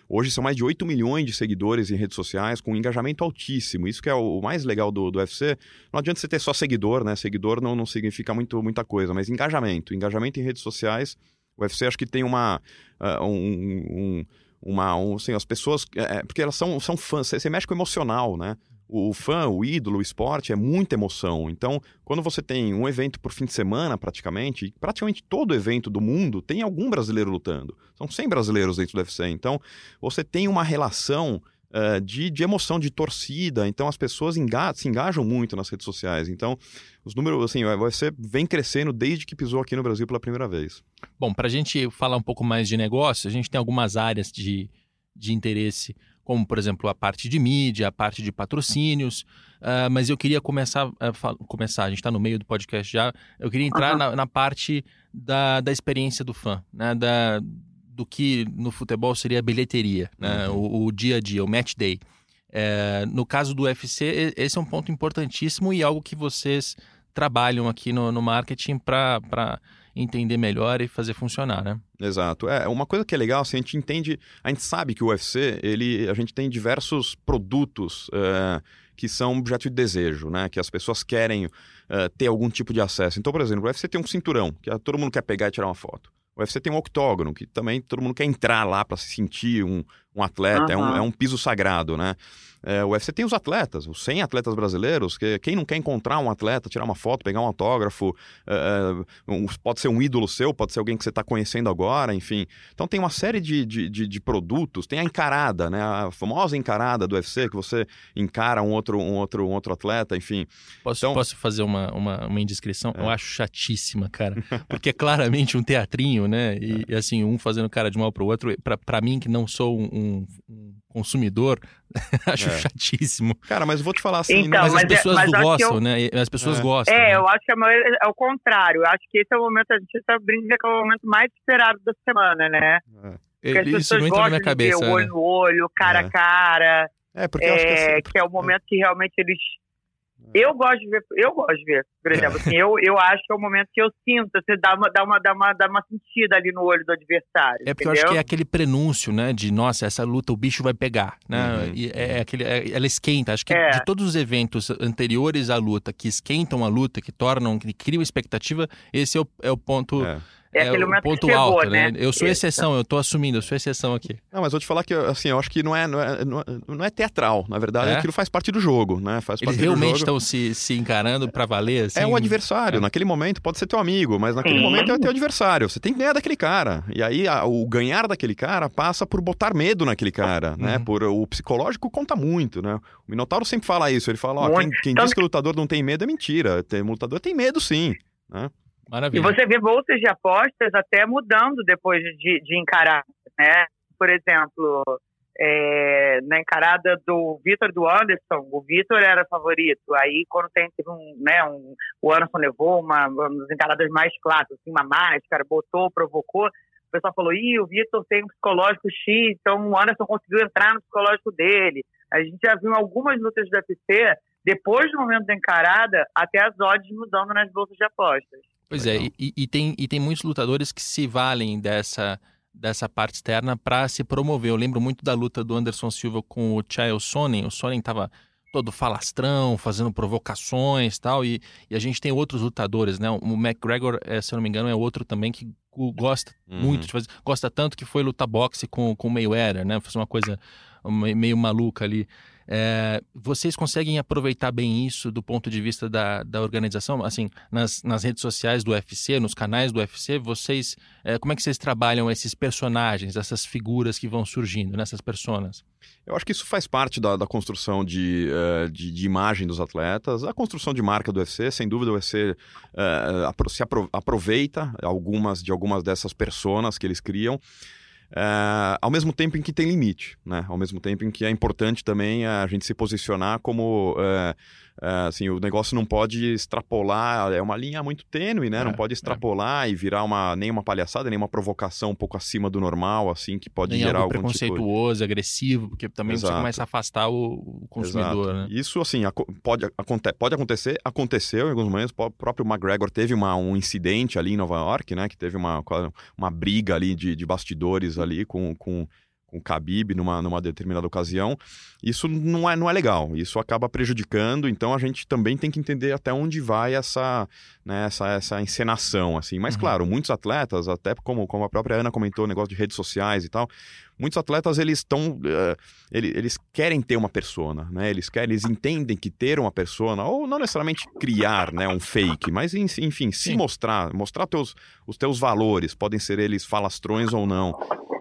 B: Hoje são mais de 8 milhões de seguidores em redes sociais, com um engajamento altíssimo. Isso que é o mais legal do, do UFC. Não adianta você ter só seguidor, né? Seguidor não, não significa muito, muita coisa, mas engajamento. Engajamento em redes sociais. O UFC acho que tem uma. Uh, um, um uma um, assim, as pessoas é, porque elas são, são fãs você, você mexe com o emocional né o fã, o ídolo, o esporte é muita emoção. Então, quando você tem um evento por fim de semana, praticamente, praticamente todo evento do mundo tem algum brasileiro lutando. São 100 brasileiros dentro do UFC. Então, você tem uma relação uh, de, de emoção, de torcida. Então, as pessoas enga se engajam muito nas redes sociais. Então, os números, assim, o UFC vem crescendo desde que pisou aqui no Brasil pela primeira vez.
A: Bom, para a gente falar um pouco mais de negócio, a gente tem algumas áreas de, de interesse como por exemplo a parte de mídia, a parte de patrocínios. Uh, mas eu queria começar, uh, começar, a gente está no meio do podcast já, eu queria entrar uhum. na, na, parte da, da experiência do fã, né? da, do que no futebol seria a bilheteria, né? Uhum. o, o, dia a dia, o match day. É, no caso do UFC, esse é um ponto importantíssimo e algo que vocês trabalham aqui no, no marketing para entender melhor e fazer funcionar, né?
B: Exato. É, uma coisa que é legal, assim, a gente entende, a gente sabe que o UFC, ele, a gente tem diversos produtos é, que são objeto de desejo, né? Que as pessoas querem é, ter algum tipo de acesso. Então, por exemplo, o UFC tem um cinturão, que todo mundo quer pegar e tirar uma foto. O UFC tem um octógono, que também todo mundo quer entrar lá para se sentir um, um atleta, uhum. é, um, é um piso sagrado, né? É, o UFC tem os atletas, os 100 atletas brasileiros, que quem não quer encontrar um atleta, tirar uma foto, pegar um autógrafo, é, é um, pode ser um ídolo seu, pode ser alguém que você está conhecendo agora, enfim. Então tem uma série de, de, de, de, produtos, tem a encarada, né? A famosa encarada do UFC, que você encara um outro, um outro, um outro atleta, enfim.
A: Posso, então... posso fazer uma, uma, uma indiscrição? Eu é. acho chatíssima, cara, porque é claramente um teatrinho, né? E, e assim, um fazendo cara de mal pro outro, para mim que não sou um um, um consumidor, acho é. chatíssimo.
B: Cara, mas vou te falar assim,
A: então, mas, as é, pessoas mas gostam, eu... né? As pessoas é. gostam.
C: É,
A: né?
C: eu acho que é, é o contrário. Eu acho que esse é o momento, a gente tá brincando que é o momento mais esperado da semana, né?
A: É. Porque as Isso pessoas gostam na minha cabeça,
C: de ver olho
A: né?
C: no olho, cara a é. cara.
B: É, porque eu acho que, assim,
C: que é o momento que realmente eles eu gosto de ver, eu gosto de ver, por exemplo, assim, eu, eu acho que é o momento que eu sinto, você dá uma, dá uma, dá uma, dá uma sentida ali no olho do adversário.
A: É porque entendeu? eu acho que é aquele prenúncio, né, de nossa, essa luta o bicho vai pegar, né? Uhum. E é, é aquele, é, ela esquenta. Acho que é. de todos os eventos anteriores à luta que esquentam a luta, que tornam, que criam expectativa, esse é o, é o ponto. É
C: é, é aquele momento ponto que chegou, alto, né?
A: né? Eu sou exceção, eu tô assumindo, eu sou exceção aqui.
B: Não, mas vou te falar que, assim, eu acho que não é, não é, não é teatral. Na verdade, é? aquilo faz parte do jogo, né? Faz
A: Eles realmente estão se, se encarando para valer, assim?
B: É o adversário. É. Naquele momento pode ser teu amigo, mas naquele Sim. momento é teu adversário. Você tem que ganhar daquele cara. E aí, a, o ganhar daquele cara passa por botar medo naquele cara, né? Uhum. Por, o psicológico conta muito, né? O Minotauro sempre fala isso. Ele fala, ó, quem, quem diz que o lutador não tem medo é mentira. O lutador tem medo sim, né?
A: Maravilha.
C: E você vê bolsas de apostas até mudando depois de, de encarar, né? Por exemplo, é, na encarada do Vitor do Anderson, o Vitor era favorito. Aí, quando tem um, né, um, o Anderson levou uma, uma das encaradas mais clássicas, assim, uma máscara, botou, provocou. O pessoal falou: ih, o Vitor tem um psicológico X, então o Anderson conseguiu entrar no psicológico dele. A gente já viu algumas lutas do UFC, depois do momento da encarada, até as odds mudando nas bolsas de apostas.
A: Pois é, e, e, tem, e tem muitos lutadores que se valem dessa, dessa parte externa para se promover. Eu lembro muito da luta do Anderson Silva com o Chael Sonnen. O Sonnen estava todo falastrão, fazendo provocações tal, e, e a gente tem outros lutadores, né? O McGregor, é, se eu não me engano, é outro também que gosta uhum. muito de fazer, gosta tanto que foi lutar boxe com, com o Mayweather, né? Fazer uma coisa meio maluca ali. É, vocês conseguem aproveitar bem isso do ponto de vista da, da organização? Assim, nas, nas redes sociais do UFC, nos canais do UFC, vocês, é, como é que vocês trabalham esses personagens, essas figuras que vão surgindo, nessas pessoas?
B: Eu acho que isso faz parte da, da construção de, uh, de, de, imagem dos atletas, a construção de marca do UFC, sem dúvida o UFC uh, se aproveita algumas de algumas dessas personas que eles criam. É, ao mesmo tempo em que tem limite, né? Ao mesmo tempo em que é importante também a gente se posicionar como é, assim, o negócio não pode extrapolar, é uma linha muito tênue, né? É, não pode é. extrapolar é. e virar uma, nem uma palhaçada, nem uma provocação um pouco acima do normal, assim, que pode
A: nem
B: gerar
A: algo
B: algum
A: tipo preconceituoso, tipo... agressivo, porque também Exato. você começa a afastar o, consumidor, né?
B: Isso, assim, pode, aconte pode acontecer, aconteceu em alguns momentos, o próprio McGregor teve uma, um incidente ali em Nova York, né? Que teve uma, uma briga ali de, de bastidores ali com, com com o Khabib numa, numa determinada ocasião, isso não é, não é legal, isso acaba prejudicando, então a gente também tem que entender até onde vai essa, né, essa, essa encenação, assim. Mas, uhum. claro, muitos atletas, até como, como a própria Ana comentou, o negócio de redes sociais e tal, muitos atletas, eles estão, uh, eh, eles, eles querem ter uma persona, né, eles querem, eles entendem que ter uma persona, ou não necessariamente criar, né, um fake, mas, enfim, se Sim. mostrar, mostrar teus, os teus valores, podem ser eles falastrões ou não,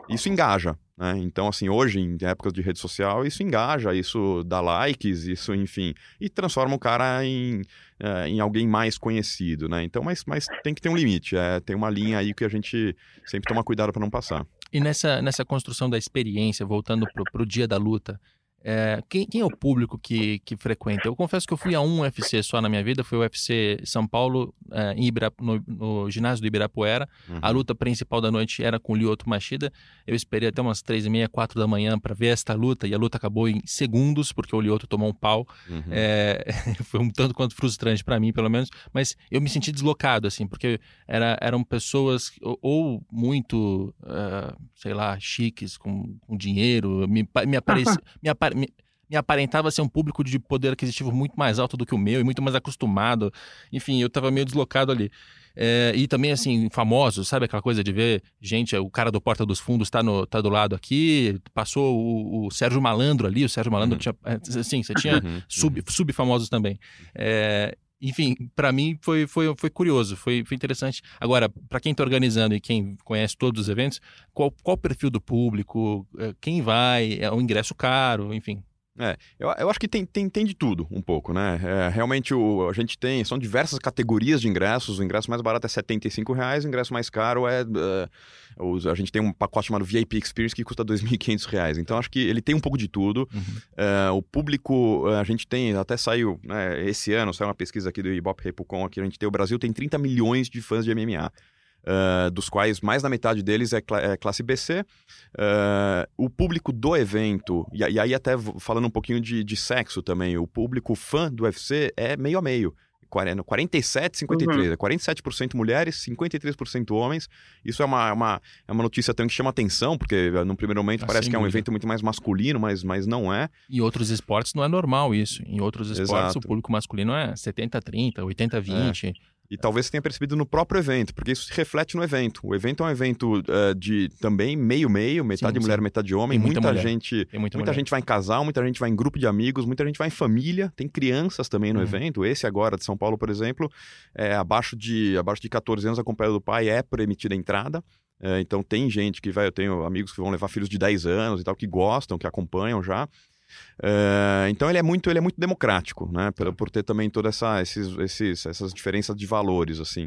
B: isso engaja, né? Então, assim, hoje, em épocas de rede social, isso engaja, isso dá likes, isso, enfim, e transforma o cara em, é, em alguém mais conhecido, né? Então, mas, mas tem que ter um limite, é, tem uma linha aí que a gente sempre toma cuidado para não passar.
A: E nessa, nessa construção da experiência, voltando para o dia da luta, É, quem, quem, é o público que, que frequenta? Eu confesso que eu fui a um UFC só na minha vida, foi o UFC São Paulo, é, em Ibira, no, no, ginásio do Ibirapuera. Uhum. A luta principal da noite era com o Lyoto Machida. Eu esperei até umas três e meia, quatro da manhã para ver esta luta, e a luta acabou em segundos, porque o Lyoto tomou um pau. Uhum. É, foi um tanto quanto frustrante para mim, pelo menos, mas eu me senti deslocado, assim, porque era, eram pessoas ou, ou muito, uh, sei lá, chiques, com, com dinheiro, me, me, apareci, me, apare, me, me aparentava ser um público de poder aquisitivo muito mais alto do que o meu e muito mais acostumado. Enfim, eu estava meio deslocado ali. É, e também, assim, famosos, sabe aquela coisa de ver gente, o cara do Porta dos Fundos está tá do lado aqui, passou o, o, Sérgio Malandro ali, o Sérgio Malandro uhum. tinha, é, assim, você tinha uhum. sub, uhum. sub-famosos também. É, enfim, para mim foi, foi, foi curioso, foi, foi interessante. Agora, para quem está organizando e quem conhece todos os eventos, qual, qual o perfil do público, é, quem vai, é um ingresso caro, enfim.
B: É, eu, eu acho que tem, tem, tem de tudo um pouco, né? É, realmente o, a gente tem, são diversas categorias de ingressos. O ingresso mais barato é 75 reais, o ingresso mais caro é. Uh, a gente tem um pacote chamado VIP Experience que custa 2.500 reais. Então acho que ele tem um pouco de tudo. Uhum. Uh, o público, a gente tem, até saiu né, esse ano, saiu uma pesquisa aqui do Ibope Repucon, aqui a gente tem, o Brasil tem 30 milhões de fãs de MMA uh, dos quais mais da metade deles é, cl é classe BC. Uh, eh, o público do evento, e, e, aí até falando um pouquinho de, de sexo também, o público fã do UFC é meio a meio. 47, 53. Uhum. 47% mulheres, 53% homens. Isso é uma, uma, é uma notícia também que chama atenção, porque no primeiro momento ah, parece que é um evento muito mais masculino, mas, mas não é.
A: Em outros esportes não é normal isso. Em outros esportes Exato. o público masculino é 70, 30, 80, 20. É.
B: E talvez você tenha percebido no próprio evento, porque isso se reflete no evento. O evento é um evento uh, de também meio-meio, metade sim, mulher, sim. metade homem. Muita, muita gente, muita, muita gente vai em casal, muita gente vai em grupo de amigos, muita gente vai em família. Tem crianças também no uhum. evento. Esse agora de São Paulo, por exemplo, é abaixo de abaixo de 14 anos acompanhado do pai é permitida a entrada. É, então tem gente que vai, eu tenho amigos que vão levar filhos de 10 anos e tal, que gostam, que acompanham já. Uh, então ele é muito ele é muito democrático, né? Por, por ter também todas essa, esses, esses, essas diferenças de valores assim.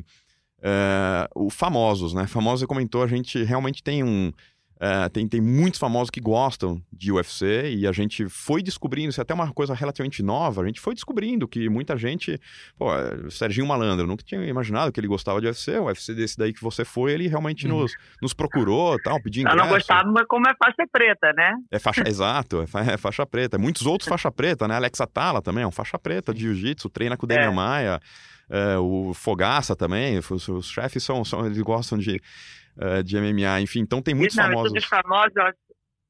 B: Uh, o famosos, né? Famosos comentou a gente realmente tem um Uh, tem, tem muitos famosos que gostam de UFC e a gente foi descobrindo, isso é até uma coisa relativamente nova, a gente foi descobrindo que muita gente, pô, é, Serginho Malandro, nunca tinha imaginado que ele gostava de UFC, o UFC desse daí que você foi, ele realmente uhum. nos, nos procurou, tal, ingresso.
C: Eu não gostava, mas como é faixa preta, né?
B: É faixa, exato, é, fa é, faixa preta. Muitos outros faixa preta, né? Alex Atala também é um faixa preta de jiu-jitsu, treina com o Daniel é. Maia. É, o Fogaça também, os, os chefes são, são, eles gostam de, uh, de MMA, enfim, então tem muitos Isso, famosos. Dos
C: famosos,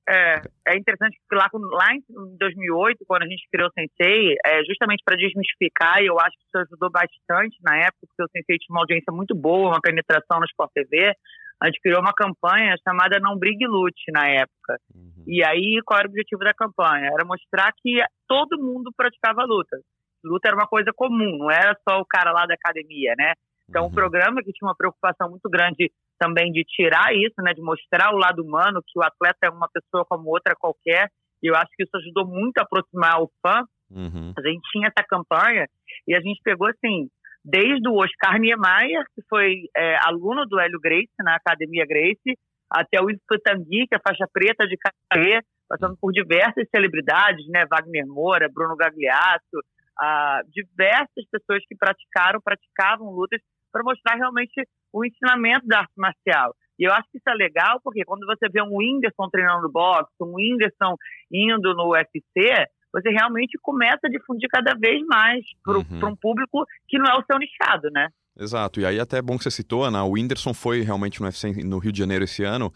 C: é, é interessante porque lá, lá em 2008, quando a gente criou o Sensei, é justamente para desmistificar, e eu acho que isso ajudou bastante na época, porque o Sensei tinha uma audiência muito boa, uma penetração no Sport TV, a gente criou uma campanha chamada Não Brigue Lute na época. Uhum. E aí, qual era o objetivo da campanha? Era mostrar que todo mundo praticava luta. Luta era uma coisa comum, não era só o cara lá da academia, né? Então, uhum. um programa que tinha uma preocupação muito grande também de tirar isso, né, de mostrar o lado humano, que o atleta é uma pessoa como outra qualquer, e eu acho que isso ajudou muito a aproximar o fã. Uhum. A gente tinha essa campanha e a gente pegou, assim, desde o Oscar Niemeyer, que foi é, aluno do Hélio Grace, na Academia Grace, até o Ivo que é faixa preta de carreira, passando por diversas celebridades, né, Wagner Moura, Bruno Gagliasso, ah, diversas pessoas que praticaram, praticavam lutas para mostrar realmente o ensinamento da arte marcial. E eu acho que isso é legal, porque quando você vê um Whindersson treinando boxe, um Whindersson indo no UFC, você realmente começa a difundir cada vez mais para uhum. um público que não é o seu nichado, né?
B: Exato, e aí até é bom que você citou, Ana, o Whindersson foi realmente no UFC no Rio de Janeiro esse ano,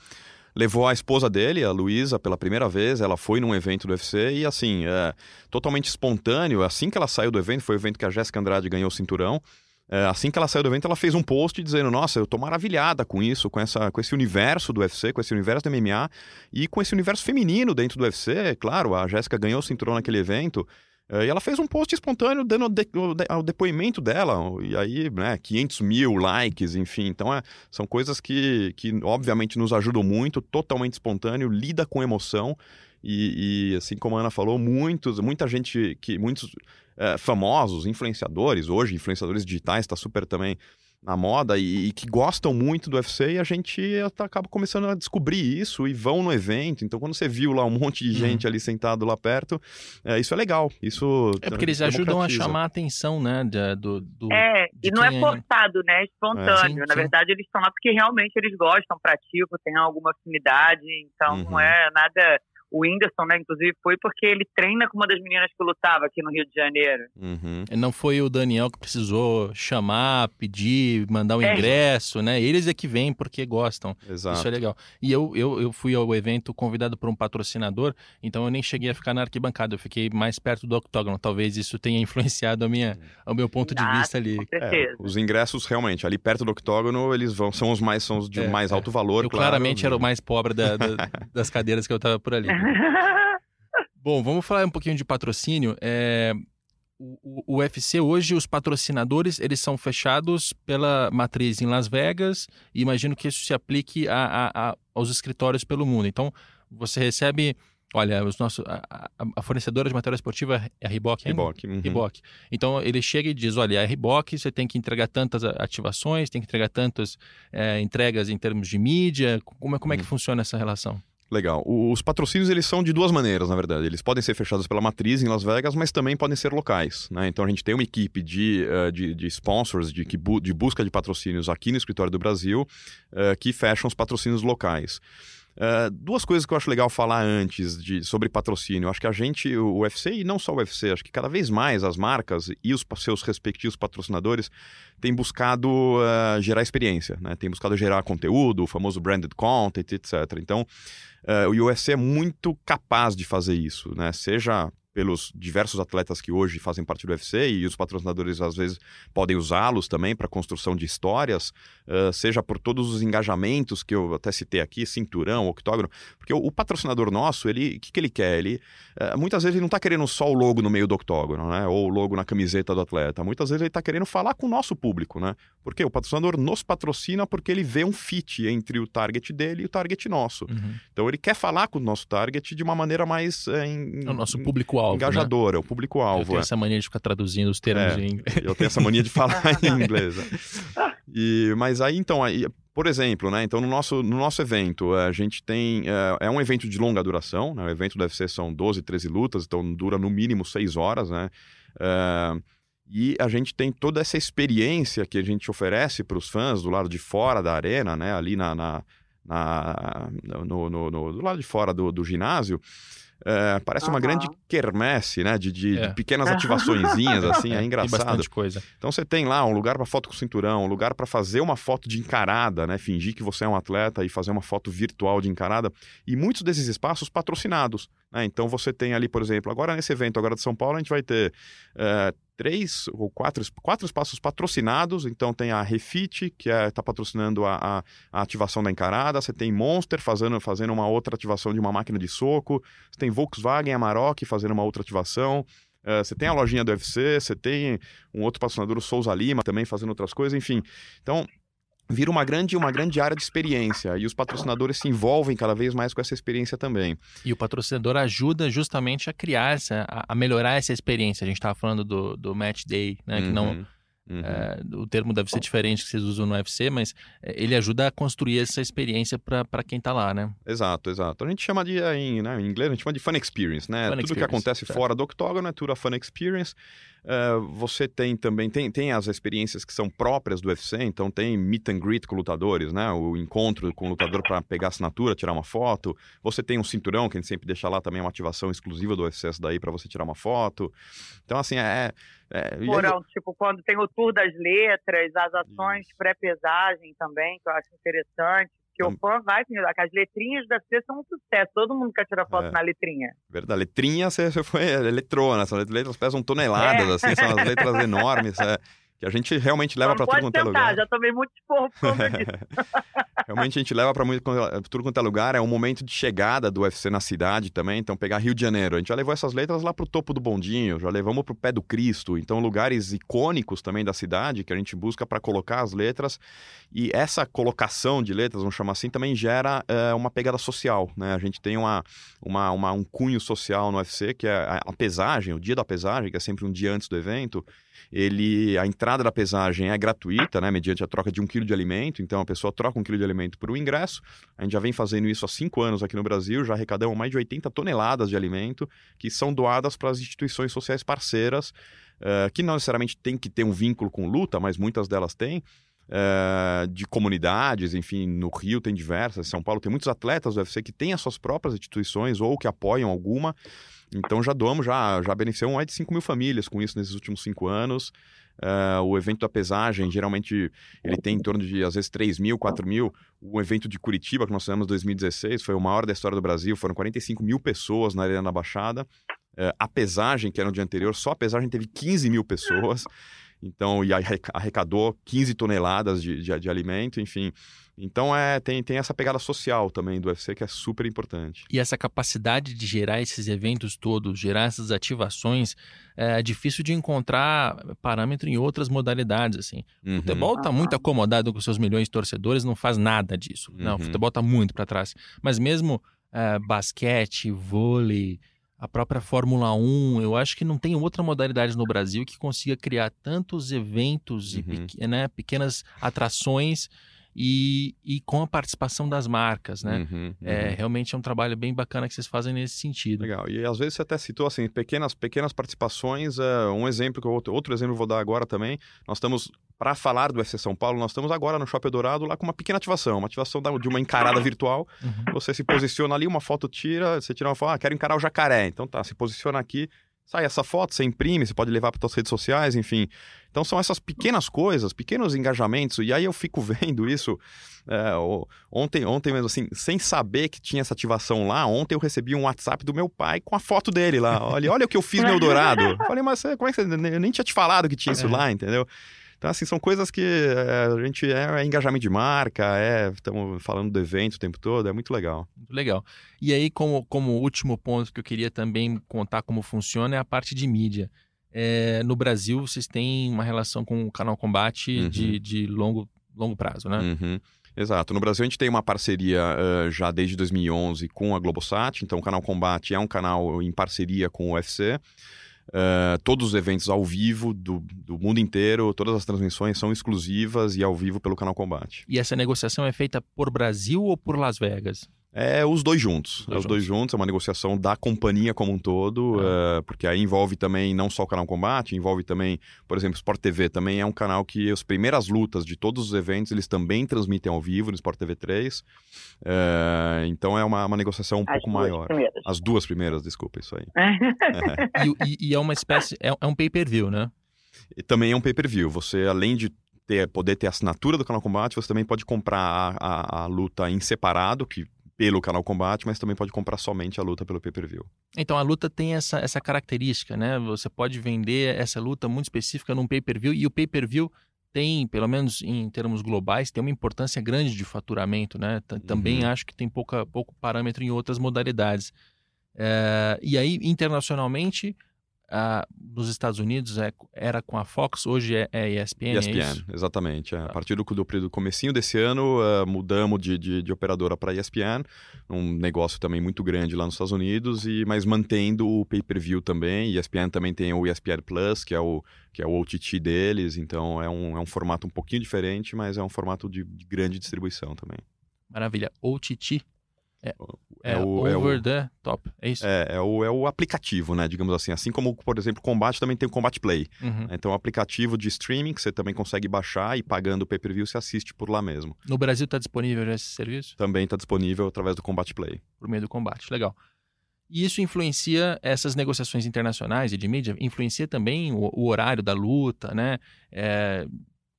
B: levou a esposa dele, a Luísa, pela primeira vez. Ela foi num evento do UFC e, assim, é, totalmente espontâneo. Assim que ela saiu do evento, foi o evento que a Jéssica Andrade ganhou o cinturão. É, assim que ela saiu do evento, ela fez um post dizendo: Nossa, eu tô maravilhada com isso, com, essa, com esse universo do UFC, com esse universo do MMA e com esse universo feminino dentro do UFC. Claro, a Jéssica ganhou o cinturão naquele evento. É, e ela fez um post espontâneo dando o depoimento dela, e aí, né, 500 mil likes, enfim. Então, é, são coisas que, que, obviamente, nos ajudam muito, totalmente espontâneo, lida com emoção. E, e, assim como a Ana falou, muitos, muita gente que muitos é, famosos, influenciadores, hoje influenciadores digitais está super também na moda e, e, que gostam muito do UFC e a gente acaba começando a descobrir isso e vão no evento. Então, quando você viu lá um monte de uhum. gente uhum. ali sentado lá perto, é, isso é legal. Isso
A: é porque eles ajudam a chamar a atenção, né? De, do, do,
C: é, e não é, é forçado, né? É espontâneo. É, sim, Na sim. verdade, eles estão lá porque realmente eles gostam, praticam, têm alguma afinidade. Então, uhum. não é nada o Whindersson, né, inclusive, foi porque ele treina com uma das meninas que lutava aqui no Rio de Janeiro.
A: Uhum. Não foi o Daniel que precisou chamar, pedir, mandar o é. ingresso, né? Eles é que vêm porque gostam. Exato. Isso é legal. E eu, eu, eu fui ao evento convidado por um patrocinador, então eu nem cheguei a ficar na arquibancada, eu fiquei mais perto do octógono. Talvez isso tenha influenciado a minha, o meu ponto de vista ali.
B: É, os ingressos, realmente, ali perto do octógono, eles vão, são os mais, são os de é, mais alto valor,
A: Eu
B: claro.
A: claramente era o mais pobre da, da, das cadeiras que eu tava por ali. Bom, vamos falar um pouquinho de patrocínio. É, o, o, UFC hoje, os patrocinadores, eles são fechados pela matriz em Las Vegas e imagino que isso se aplique a, a, a, aos escritórios pelo mundo. Então, você recebe, olha, os nossos, a, fornecedora de material esportiva é a Reebok,
B: Reebok,
A: uhum. Reebok. Então, ele chega e diz, olha, a Reebok, você tem que entregar tantas ativações, tem que entregar tantas é, entregas em termos de mídia. Como, como é que uhum. funciona essa relação?
B: Legal. Os patrocínios eles são de duas maneiras, na verdade. Eles podem ser fechados pela matriz em Las Vegas, mas também podem ser locais. Né? Então a gente tem uma equipe de, uh, de, de, sponsors, de, de busca de patrocínios aqui no escritório do Brasil, uh, que fecham os patrocínios locais. Uh, duas coisas que eu acho legal falar antes de, sobre patrocínio. Acho que a gente, o UFC e não só o UFC, acho que cada vez mais as marcas e os seus respectivos patrocinadores têm buscado uh, gerar experiência, né? Tem buscado gerar conteúdo, o famoso branded content, etc. Então, uh, o UFC é muito capaz de fazer isso, né? Seja pelos diversos atletas que hoje fazem parte do UFC e os patrocinadores às vezes podem usá-los também para construção de histórias, uh, seja por todos os engajamentos que eu até citei aqui, cinturão, octógono, porque o, o patrocinador nosso, ele, o que, que ele quer? Ele uh, muitas vezes ele não está querendo só o logo no meio do octógono, né? Ou o logo na camiseta do atleta. Muitas vezes ele está querendo falar com o nosso público, né? Porque o patrocinador nos patrocina porque ele vê um fit entre o target dele e o target nosso. Uhum. Então ele quer falar com o nosso target de uma maneira mais
A: é, em, o nosso público público-alvo.
B: Engajadora,
A: né?
B: o público-alvo. Eu
A: tenho é. essa mania de ficar traduzindo os termos é, em inglês.
B: Eu tenho essa mania de falar em inglês. E, mas aí, então, aí, por exemplo, né? Então, no nosso, no nosso evento, a gente tem. É, é um evento de longa duração, né? O evento deve ser são 12, 13 lutas, então dura no mínimo 6 horas, né? É, e a gente tem toda essa experiência que a gente oferece para os fãs do lado de fora da arena, né? Ali na, na, na no, no, no, do lado de fora do, do ginásio. É, parece uhum. uma grande quermesse, né? De, de, é. de pequenas ativaçõezinhas, assim, é, é engraçado. Tem
A: bastante coisa.
B: Então você tem lá um lugar para foto com cinturão, um lugar para fazer uma foto de encarada, né? Fingir que você é um atleta e fazer uma foto virtual de encarada. E muitos desses espaços patrocinados. Né? Então você tem ali, por exemplo, agora nesse evento agora de São Paulo, a gente vai ter é, três ou quatro, quatro espaços patrocinados. Então tem a Refit, que está é, tá patrocinando a, a, a, ativação da encarada. Você tem Monster fazendo, fazendo uma outra ativação de uma máquina de soco. Você tem Volkswagen Amarok fazendo uma outra ativação. Uh, você tem a lojinha do UFC, você tem um outro patrocinador, o Souza Lima, também fazendo outras coisas, enfim. Então, vira uma grande, uma grande área de experiência e os patrocinadores se envolvem cada vez mais com essa experiência também.
A: E o patrocinador ajuda justamente a criar essa, a, melhorar essa experiência. A gente estava falando do, do match day, né? Uhum. Que não, uhum. É, o termo deve ser diferente que vocês usam no UFC, mas é, ele ajuda a construir essa experiência para quem está lá, né?
B: Exato, exato. A gente chama de, em, né, em inglês, a gente chama de fun experience, né? Fun tudo experience, que acontece tá. fora do octógono é tudo a fun experience. Uh, você tem também, tem, tem as experiências que são próprias do UFC, então tem meet and greet com lutadores, né? O encontro com o lutador para pegar assinatura, tirar uma foto. Você tem um cinturão, que a gente sempre deixa lá também, uma ativação exclusiva do UFC daí para você tirar uma foto. Então, assim, é... é
C: Porão, aí... tipo, quando tem o tour das letras, as ações pré-pesagem também, que eu acho interessante. Porque o fã vai, as letrinhas da C são um sucesso. Todo mundo quer tirar foto é. na letrinha.
B: Verdade. Letrinha, você, foi eletrona. Essas letras pesam toneladas, é. assim, são as letras enormes. É que a gente realmente leva para tudo quanto é lugar.
C: Já tomei muito esporro
B: Realmente a gente leva para tudo quanto é lugar. É um momento de chegada do UFC na cidade também. Então, pegar Rio de Janeiro. A gente já levou essas letras lá pro topo do bondinho, já levamos pro pé do Cristo. Então, lugares icônicos também da cidade que a gente busca para colocar as letras. E essa colocação de letras, vamos chamar assim, também gera é, uma pegada social. Né? A gente tem uma, uma, uma, um cunho social no UFC, que é a pesagem, o dia da pesagem, que é sempre um dia antes do evento ele a entrada da pesagem é gratuita, né, mediante a troca de um quilo de alimento. Então a pessoa troca um quilo de alimento por um ingresso. A gente já vem fazendo isso há cinco anos aqui no Brasil, já arrecadamos mais de 80 toneladas de alimento que são doadas para as instituições sociais parceiras, uh, que não necessariamente tem que ter um vínculo com luta, mas muitas delas têm. Uh, de comunidades, enfim, no Rio tem diversas, São Paulo tem muitos atletas do UFC que têm as suas próprias instituições ou que apoiam alguma. Então já doamos, já, já beneficiamos mais de 5 mil famílias com isso nesses últimos cinco anos. Uh, o evento da pesagem, geralmente, ele tem em torno de, às vezes, 3 mil, 4 mil. O evento de Curitiba, que nós fizemos em 2016, foi o maior da história do Brasil. Foram 45 mil pessoas na Arena da Baixada. Uh, a pesagem, que era no dia anterior, só a pesagem teve 15 mil pessoas. Então, e arrecadou 15 toneladas de, de, de alimento, enfim. Então é, tem, tem essa pegada social também do UFC que é super importante.
A: E essa capacidade de gerar esses eventos todos, gerar essas ativações, é difícil de encontrar parâmetro em outras modalidades. Assim. Uhum. O futebol está muito acomodado com seus milhões de torcedores, não faz nada disso. Uhum. Não, o futebol está muito para trás. Mas mesmo é, basquete, vôlei, a própria Fórmula 1, eu acho que não tem outra modalidade no Brasil que consiga criar tantos eventos uhum. e né, pequenas atrações e, e com a participação das marcas, né? Uhum, uhum. É, realmente é um trabalho bem bacana que vocês fazem nesse sentido.
B: Legal. E às vezes você até citou assim, pequenas, pequenas participações. Uh, um exemplo que eu, outro exemplo eu vou dar agora também. Nós estamos para falar do FC São Paulo, nós estamos agora no Shopping Dourado lá com uma pequena ativação, uma ativação de uma encarada virtual. Uhum. Você se posiciona ali, uma foto tira, você tira uma foto, ah, quero encarar o jacaré. Então tá, se posiciona aqui, sai essa foto, você imprime, você pode levar para suas redes sociais, enfim. Então são essas pequenas coisas, pequenos engajamentos, e aí eu fico vendo isso. É, ontem, ontem mesmo, assim, sem saber que tinha essa ativação lá, ontem eu recebi um WhatsApp do meu pai com a foto dele lá. Olha, olha o que eu fiz no Eldorado. Falei, mas como é que você. Eu nem tinha te falado que tinha isso é. lá, entendeu? Então, assim, são coisas que é, a gente é, é, engajamento de marca, é, estamos falando do evento o tempo todo, é muito legal.
A: Muito legal. E aí, como, como último ponto que eu queria também contar como funciona é a parte de mídia. É, no Brasil, vocês têm uma relação com o Canal Combate uhum. de, de longo, longo prazo, né?
B: Uhum. Exato. No Brasil, a gente tem uma parceria uh, já desde 2011 com a Globosat. Então, o Canal Combate é um canal em parceria com o UFC. Uh, todos os eventos ao vivo do, do mundo inteiro, todas as transmissões são exclusivas e ao vivo pelo canal Combate.
A: E essa negociação é feita por Brasil ou por Las Vegas?
B: É os dois juntos. Os dois, é os juntos. dois juntos, é uma negociação da companhia como um todo, é. uh, porque aí envolve também não só o canal Combate, envolve também, por exemplo, Sport TV também é um canal que as primeiras lutas de todos os eventos eles também transmitem ao vivo no Sport TV 3. Uh, é, então é uma, uma negociação um as pouco maior. Primeiras. As duas primeiras, desculpa, isso aí.
A: é. e, e, é uma espécie, é, é um pay-per-view, né?
B: E também é um pay-per-view. Você, além de ter, poder ter assinatura do canal Combate, você também pode comprar a, a, a luta em separado, que pelo canal Combate, mas também pode comprar somente a luta pelo pay-per-view.
A: Então a luta tem essa, essa característica, né? Você pode vender essa luta muito específica num pay-per-view e o pay-per-view tem, pelo menos em termos globais, tem uma importância grande de faturamento, né? Também uhum. acho que tem pouca, pouco parâmetro em outras modalidades. É, e aí, internacionalmente, ah, nos Estados Unidos é, era com a Fox, hoje é, é ESPN,
B: ESPN,
A: é
B: exatamente. É. A partir do, do, do comecinho desse ano, uh, mudamos de, de, de operadora para ESPN, um negócio também muito grande lá nos Estados Unidos, e mas mantendo o pay-per-view também. ESPN também tem o ESPN Plus, que é o, que é o OTT deles, então é um, é um formato um pouquinho diferente, mas é um formato de, de grande distribuição também.
A: Maravilha. OTT é, é, é o, é over é o, the top, é isso?
B: É, é o, é o aplicativo, né? Digamos assim. Assim como, por exemplo, o Combate também tem o Combat Play. Uhum. Então, o aplicativo de streaming que você também consegue baixar e pagando o pay-per-view você assiste por lá mesmo.
A: No Brasil está disponível esse serviço?
B: Também está disponível através do Combat Play.
A: Por meio do Combate, legal. E isso influencia essas negociações internacionais e de mídia, influencia também o, o horário da luta, né?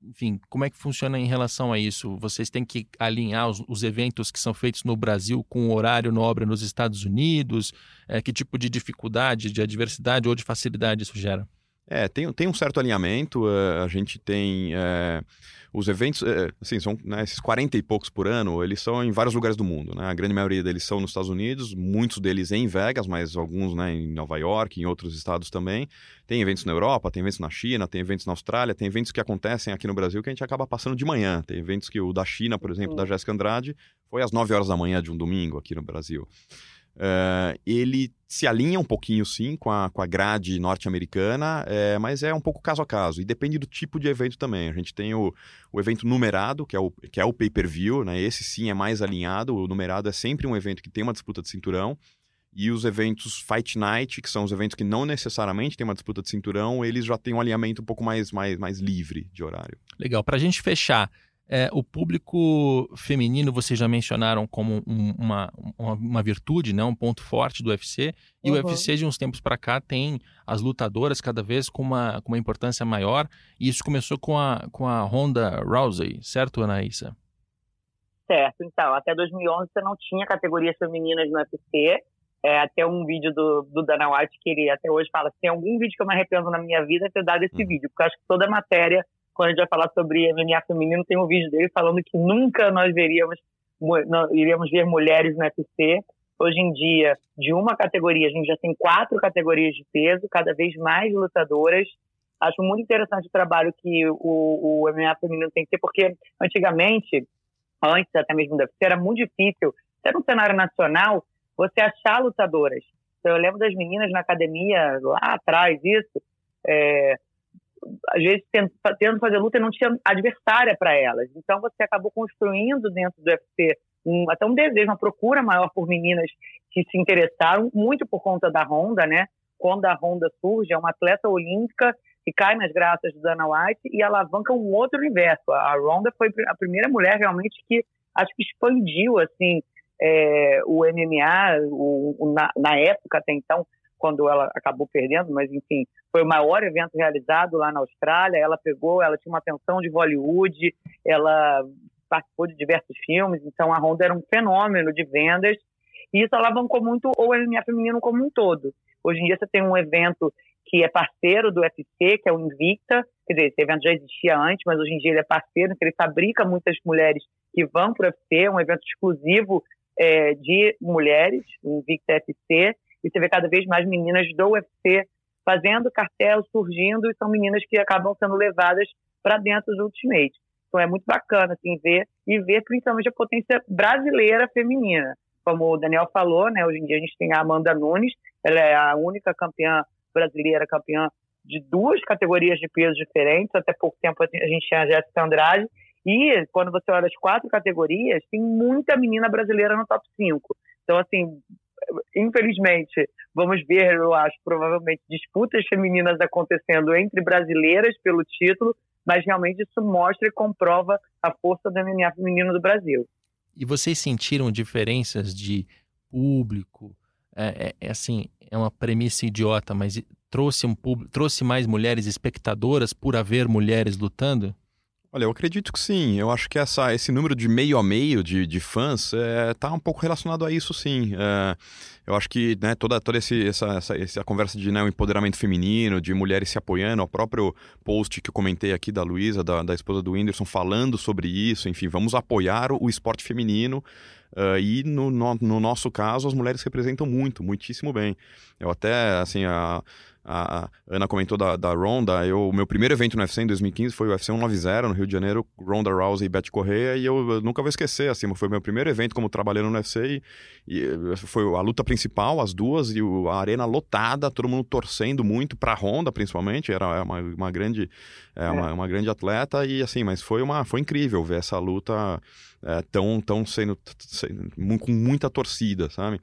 A: Enfim, como é que funciona em relação a isso? Vocês têm que alinhar os, os eventos que são feitos no Brasil com o horário nobre nos Estados Unidos? É, que tipo de dificuldade, de adversidade ou de facilidade isso gera?
B: É, tem, tem um certo alinhamento. Uh, a gente tem. Uh, os eventos, uh, assim, são né, esses 40 e poucos por ano, eles são em vários lugares do mundo. Né? A grande maioria deles são nos Estados Unidos, muitos deles em Vegas, mas alguns né, em Nova York, em outros estados também. Tem eventos na Europa, tem eventos na China, tem eventos na Austrália, tem eventos que acontecem aqui no Brasil que a gente acaba passando de manhã. Tem eventos que o da China, por exemplo, da Jéssica Andrade, foi às 9 horas da manhã de um domingo aqui no Brasil. Uh, ele se alinha um pouquinho, sim, com a, com a grade norte-americana, é, mas é um pouco caso a caso. E depende do tipo de evento também. A gente tem o, o evento numerado, que é o, que é o pay-per-view, né? Esse sim é mais alinhado. O numerado é sempre um evento que tem uma disputa de cinturão. E os eventos Fight Night, que são os eventos que não necessariamente tem uma disputa de cinturão, eles já têm um alinhamento um pouco mais, mais, mais livre de horário.
A: Legal. Para a gente fechar, é, o público feminino, vocês já mencionaram como um, uma, uma, virtude, né? um ponto forte do UFC. E uhum. o UFC, de uns tempos para cá, tem as lutadoras cada vez com uma, com uma importância maior. E isso começou com a, com a Ronda Rousey, certo, Anaísa?
C: Certo. Então, até 2011 você não tinha categorias femininas no UFC. É, até um vídeo do, do Dana White que ele até hoje fala: se tem algum vídeo que eu me arrependo na minha vida é ter dado esse uhum. vídeo, porque eu acho que toda a matéria quando a gente vai falar sobre MMA feminino, tem um vídeo dele falando que nunca nós veríamos, iríamos ver mulheres no UFC. Hoje em dia, de uma categoria, a gente já tem quatro categorias de peso, cada vez mais lutadoras. Acho muito interessante o trabalho que o, o MMA feminino tem que ter, porque antigamente, antes até mesmo do UFC, era muito difícil, até no cenário nacional, você achar lutadoras. Então, eu lembro das meninas na academia, lá atrás, isso, é, às vezes, tendo fazer luta, não tinha adversária para elas. Então, você acabou construindo dentro do UFC um, até um desejo, uma procura maior por meninas que se interessaram, muito por conta da Honda, né? Quando a Honda surge, é uma atleta olímpica que cai nas graças do Dana White e alavanca um outro universo. A Ronda foi a primeira mulher realmente que acho que expandiu assim é, o MMA o, o, na, na, época até então quando ela acabou perdendo, mas enfim, foi o maior evento realizado lá na Austrália. Ela pegou, ela tinha uma atenção de Hollywood, ela participou de diversos filmes, então a Honda era um fenômeno de vendas e isso alavancou muito o MMA feminino como um todo. Hoje em dia você tem um evento que é parceiro do UFC, que é o Invicta, quer dizer, esse evento já existia antes, mas hoje em dia ele é parceiro, então ele fabrica muitas mulheres que vão para o UFC, um evento exclusivo é, de mulheres, o Invicta FC, e você vê cada vez mais meninas do UFC fazendo cartel, surgindo, e são meninas que acabam sendo levadas para dentro do Ultimate. Então é muito bacana assim, ver e ver principalmente a potência brasileira feminina. Como o Daniel falou, né, hoje em dia a gente tem a Amanda Nunes, ela é a única campeã brasileira, campeã de duas categorias de peso diferentes. Até pouco tempo a gente tinha a Jéssica Andrade. E quando você olha as quatro categorias, tem muita menina brasileira no top 5. Então, assim, infelizmente, vamos ver, eu acho, provavelmente disputas femininas acontecendo entre brasileiras pelo título, mas realmente isso mostra e comprova a força do MMA feminino do Brasil.
A: E vocês sentiram diferenças de público? É, é, é assim, é uma premissa idiota, mas trouxe um trouxe mais mulheres espectadoras por haver mulheres lutando?
B: Olha, eu acredito que sim. Eu acho que essa, esse número de meio a meio de, de fãs está é, tá um pouco relacionado a isso, sim. É, eu acho que né, toda, toda esse, essa, essa, essa conversa de né, empoderamento feminino, de mulheres se apoiando, o próprio post que eu comentei aqui da Luísa, da, da esposa do Whindersson, falando sobre isso. Enfim, vamos apoiar o, o esporte feminino. Uh, e no, no, no, nosso caso, as mulheres representam muito, muitíssimo bem. Eu até, assim, a, a Ana comentou da, da Ronda. Eu, meu primeiro evento no UFC em 2015 foi o UFC 190 no Rio de Janeiro, Ronda Rousey e Beth Correia, e eu, eu, nunca vou esquecer, assim, foi meu primeiro evento como trabalhando no UFC e, e foi a luta principal, as duas, e o, a arena lotada, todo mundo torcendo muito pra Ronda, principalmente, era uma, uma grande é, é. Uma, uma, grande atleta, e assim, mas foi, uma, foi incrível ver essa luta é, tão, tão sendo, sendo com muita torcida, sabe?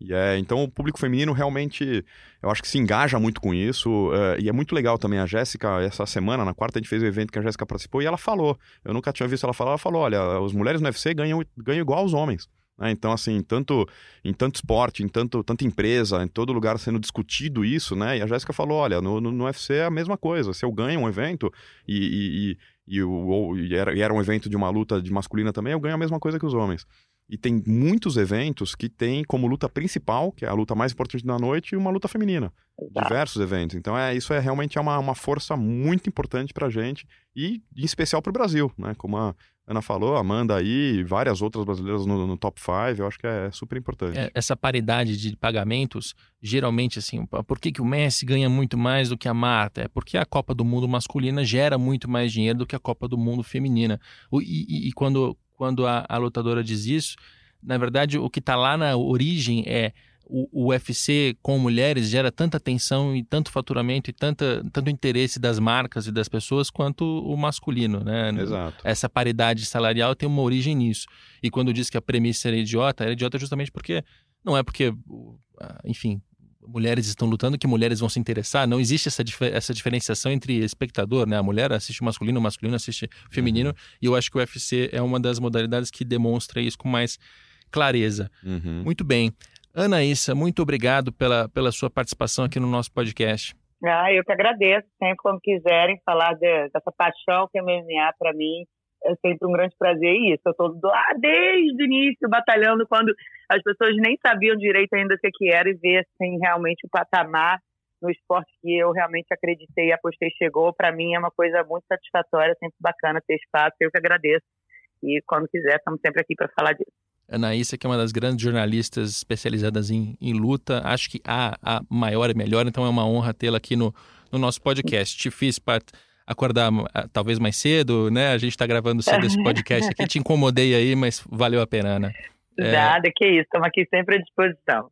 B: E é, então o público feminino realmente, eu acho que se engaja muito com isso. Uh, e é muito legal também a Jéssica, essa semana, na quarta, a gente fez o um evento que a Jéssica participou e ela falou. Eu nunca tinha visto ela falar, ela falou: olha, as mulheres no UFC ganham, ganham igual aos homens. Né? Então, assim, tanto em tanto esporte, em tanto, tanta empresa, em todo lugar sendo discutido isso, né? E a Jéssica falou: olha, no, no, no, UFC é a mesma coisa. Se eu ganho um evento e, e, e, e, e era, e era um evento de uma luta de masculina também, eu ganho a mesma coisa que os homens. E tem muitos eventos que tem como luta principal, que é a luta mais importante da noite, uma luta feminina. Exato. Diversos eventos. Então, é, isso é realmente é uma, uma força muito importante para a gente e em especial para o Brasil, né? Como a Ana falou, Amanda aí e várias outras brasileiras no, no top 5, eu acho que é super importante. É,
A: essa paridade de pagamentos, geralmente, assim, por que, que o Messi ganha muito mais do que a Marta? É porque a Copa do Mundo masculina gera muito mais dinheiro do que a Copa do Mundo feminina. E, e, e quando quando a, a lutadora diz isso, na verdade, o que está lá na origem é o, o UFC com mulheres gera tanta atenção e tanto faturamento e tanta, tanto interesse das marcas e das pessoas quanto o masculino, né?
B: Exato.
A: Essa paridade salarial tem uma origem nisso. E quando diz que a premissa era idiota, era idiota justamente porque não é porque, enfim, mulheres estão lutando que mulheres vão se interessar. Não existe essa, essa diferenciação entre espectador, né? A mulher assiste o masculino, o masculino assiste o feminino. Uhum. E eu acho que o UFC é uma das modalidades que demonstra isso com mais clareza.
B: Uhum.
A: Muito bem. Anaísa, muito obrigado pela, pela sua participação aqui no nosso podcast.
C: Ah, eu que agradeço. Sempre quando quiserem falar de, dessa paixão que é MMA para mim, é sempre um grande prazer isso. Eu estou lá desde o início batalhando quando as pessoas nem sabiam direito ainda o que era e ver assim, realmente o patamar no esporte que eu realmente acreditei e apostei chegou. Para mim é uma coisa muito satisfatória, sempre bacana ter espaço. Eu que agradeço. E quando quiser, estamos sempre aqui para falar disso.
A: Anaísa, que é uma das grandes jornalistas especializadas em, em luta, acho que a, a maior e melhor, então é uma honra tê-la aqui no, no nosso podcast. Te fiz parte acordar ah, talvez mais cedo, né? A gente está gravando cedo esse podcast aqui. Te incomodei aí, mas valeu a pena, né?
C: É... Nada, que isso. Estamos aqui sempre à disposição.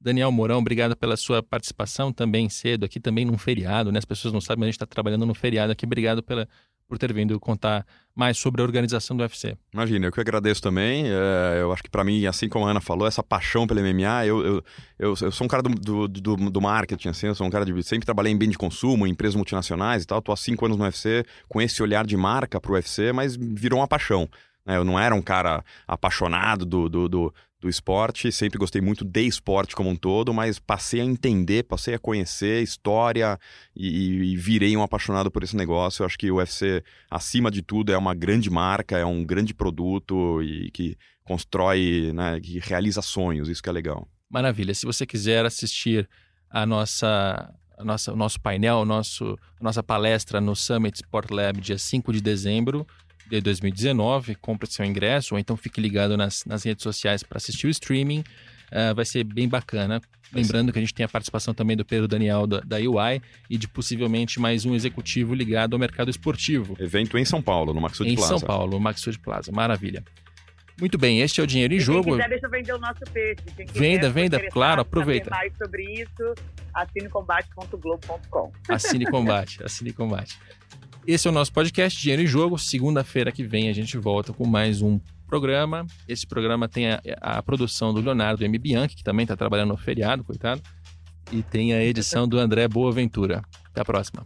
A: Daniel Mourão, obrigado pela sua participação também cedo aqui, também num feriado, né? As pessoas não sabem, mas a gente está trabalhando no feriado aqui. Obrigado pela, por ter vindo contar mais sobre a organização do UFC.
B: Imagina, eu que agradeço também. É, eu acho que para mim, assim como a Ana falou, essa paixão pelo MMA, eu, eu, eu, eu sou um cara do, do, do, marketing, assim, eu sou um cara de. Sempre trabalhei em bem de consumo, em empresas multinacionais e tal. Tô há cinco anos no UFC com esse olhar de marca pro UFC, mas virou uma paixão. Né? Eu não era um cara apaixonado do, do, do, do esporte, sempre gostei muito de esporte como um todo, mas passei a entender, passei a conhecer história e, e, virei um apaixonado por esse negócio. Eu acho que o UFC, acima de tudo, é uma grande marca, é um grande produto e que constrói, né, que realiza sonhos, isso que é legal.
A: Maravilha. Se você quiser assistir a nossa, nossa, o nosso painel, nosso, a nossa palestra no Summit Sport Lab, dia 5 de dezembro, de 2019, compre seu ingresso, ou então fique ligado nas, nas redes sociais para assistir o streaming. Uh, vai ser bem bacana. Lembrando que a gente tem a participação também do Pedro Daniel da, da UI e de possivelmente mais um executivo ligado ao mercado esportivo.
B: Evento em São Paulo, no Maxud Plaza.
A: Em São Paulo, no Maxud Plaza. Maravilha. Muito bem, este é o Dinheiro em e Jogo. Quem
C: quiser, deixa eu vender o nosso peixe. Quem
A: venda, venda, claro, aproveita.
C: mais sobre isso, assinecombate.globo.com.
A: Assine Combate, assine Combate. Esse é o nosso podcast Dinheiro em Jogo. Segunda-feira que vem a gente volta com mais um programa. Esse programa tem a, a produção do Leonardo M. Bianchi, que também está trabalhando no feriado, coitado. E tem a edição do André Boaventura. Até a próxima.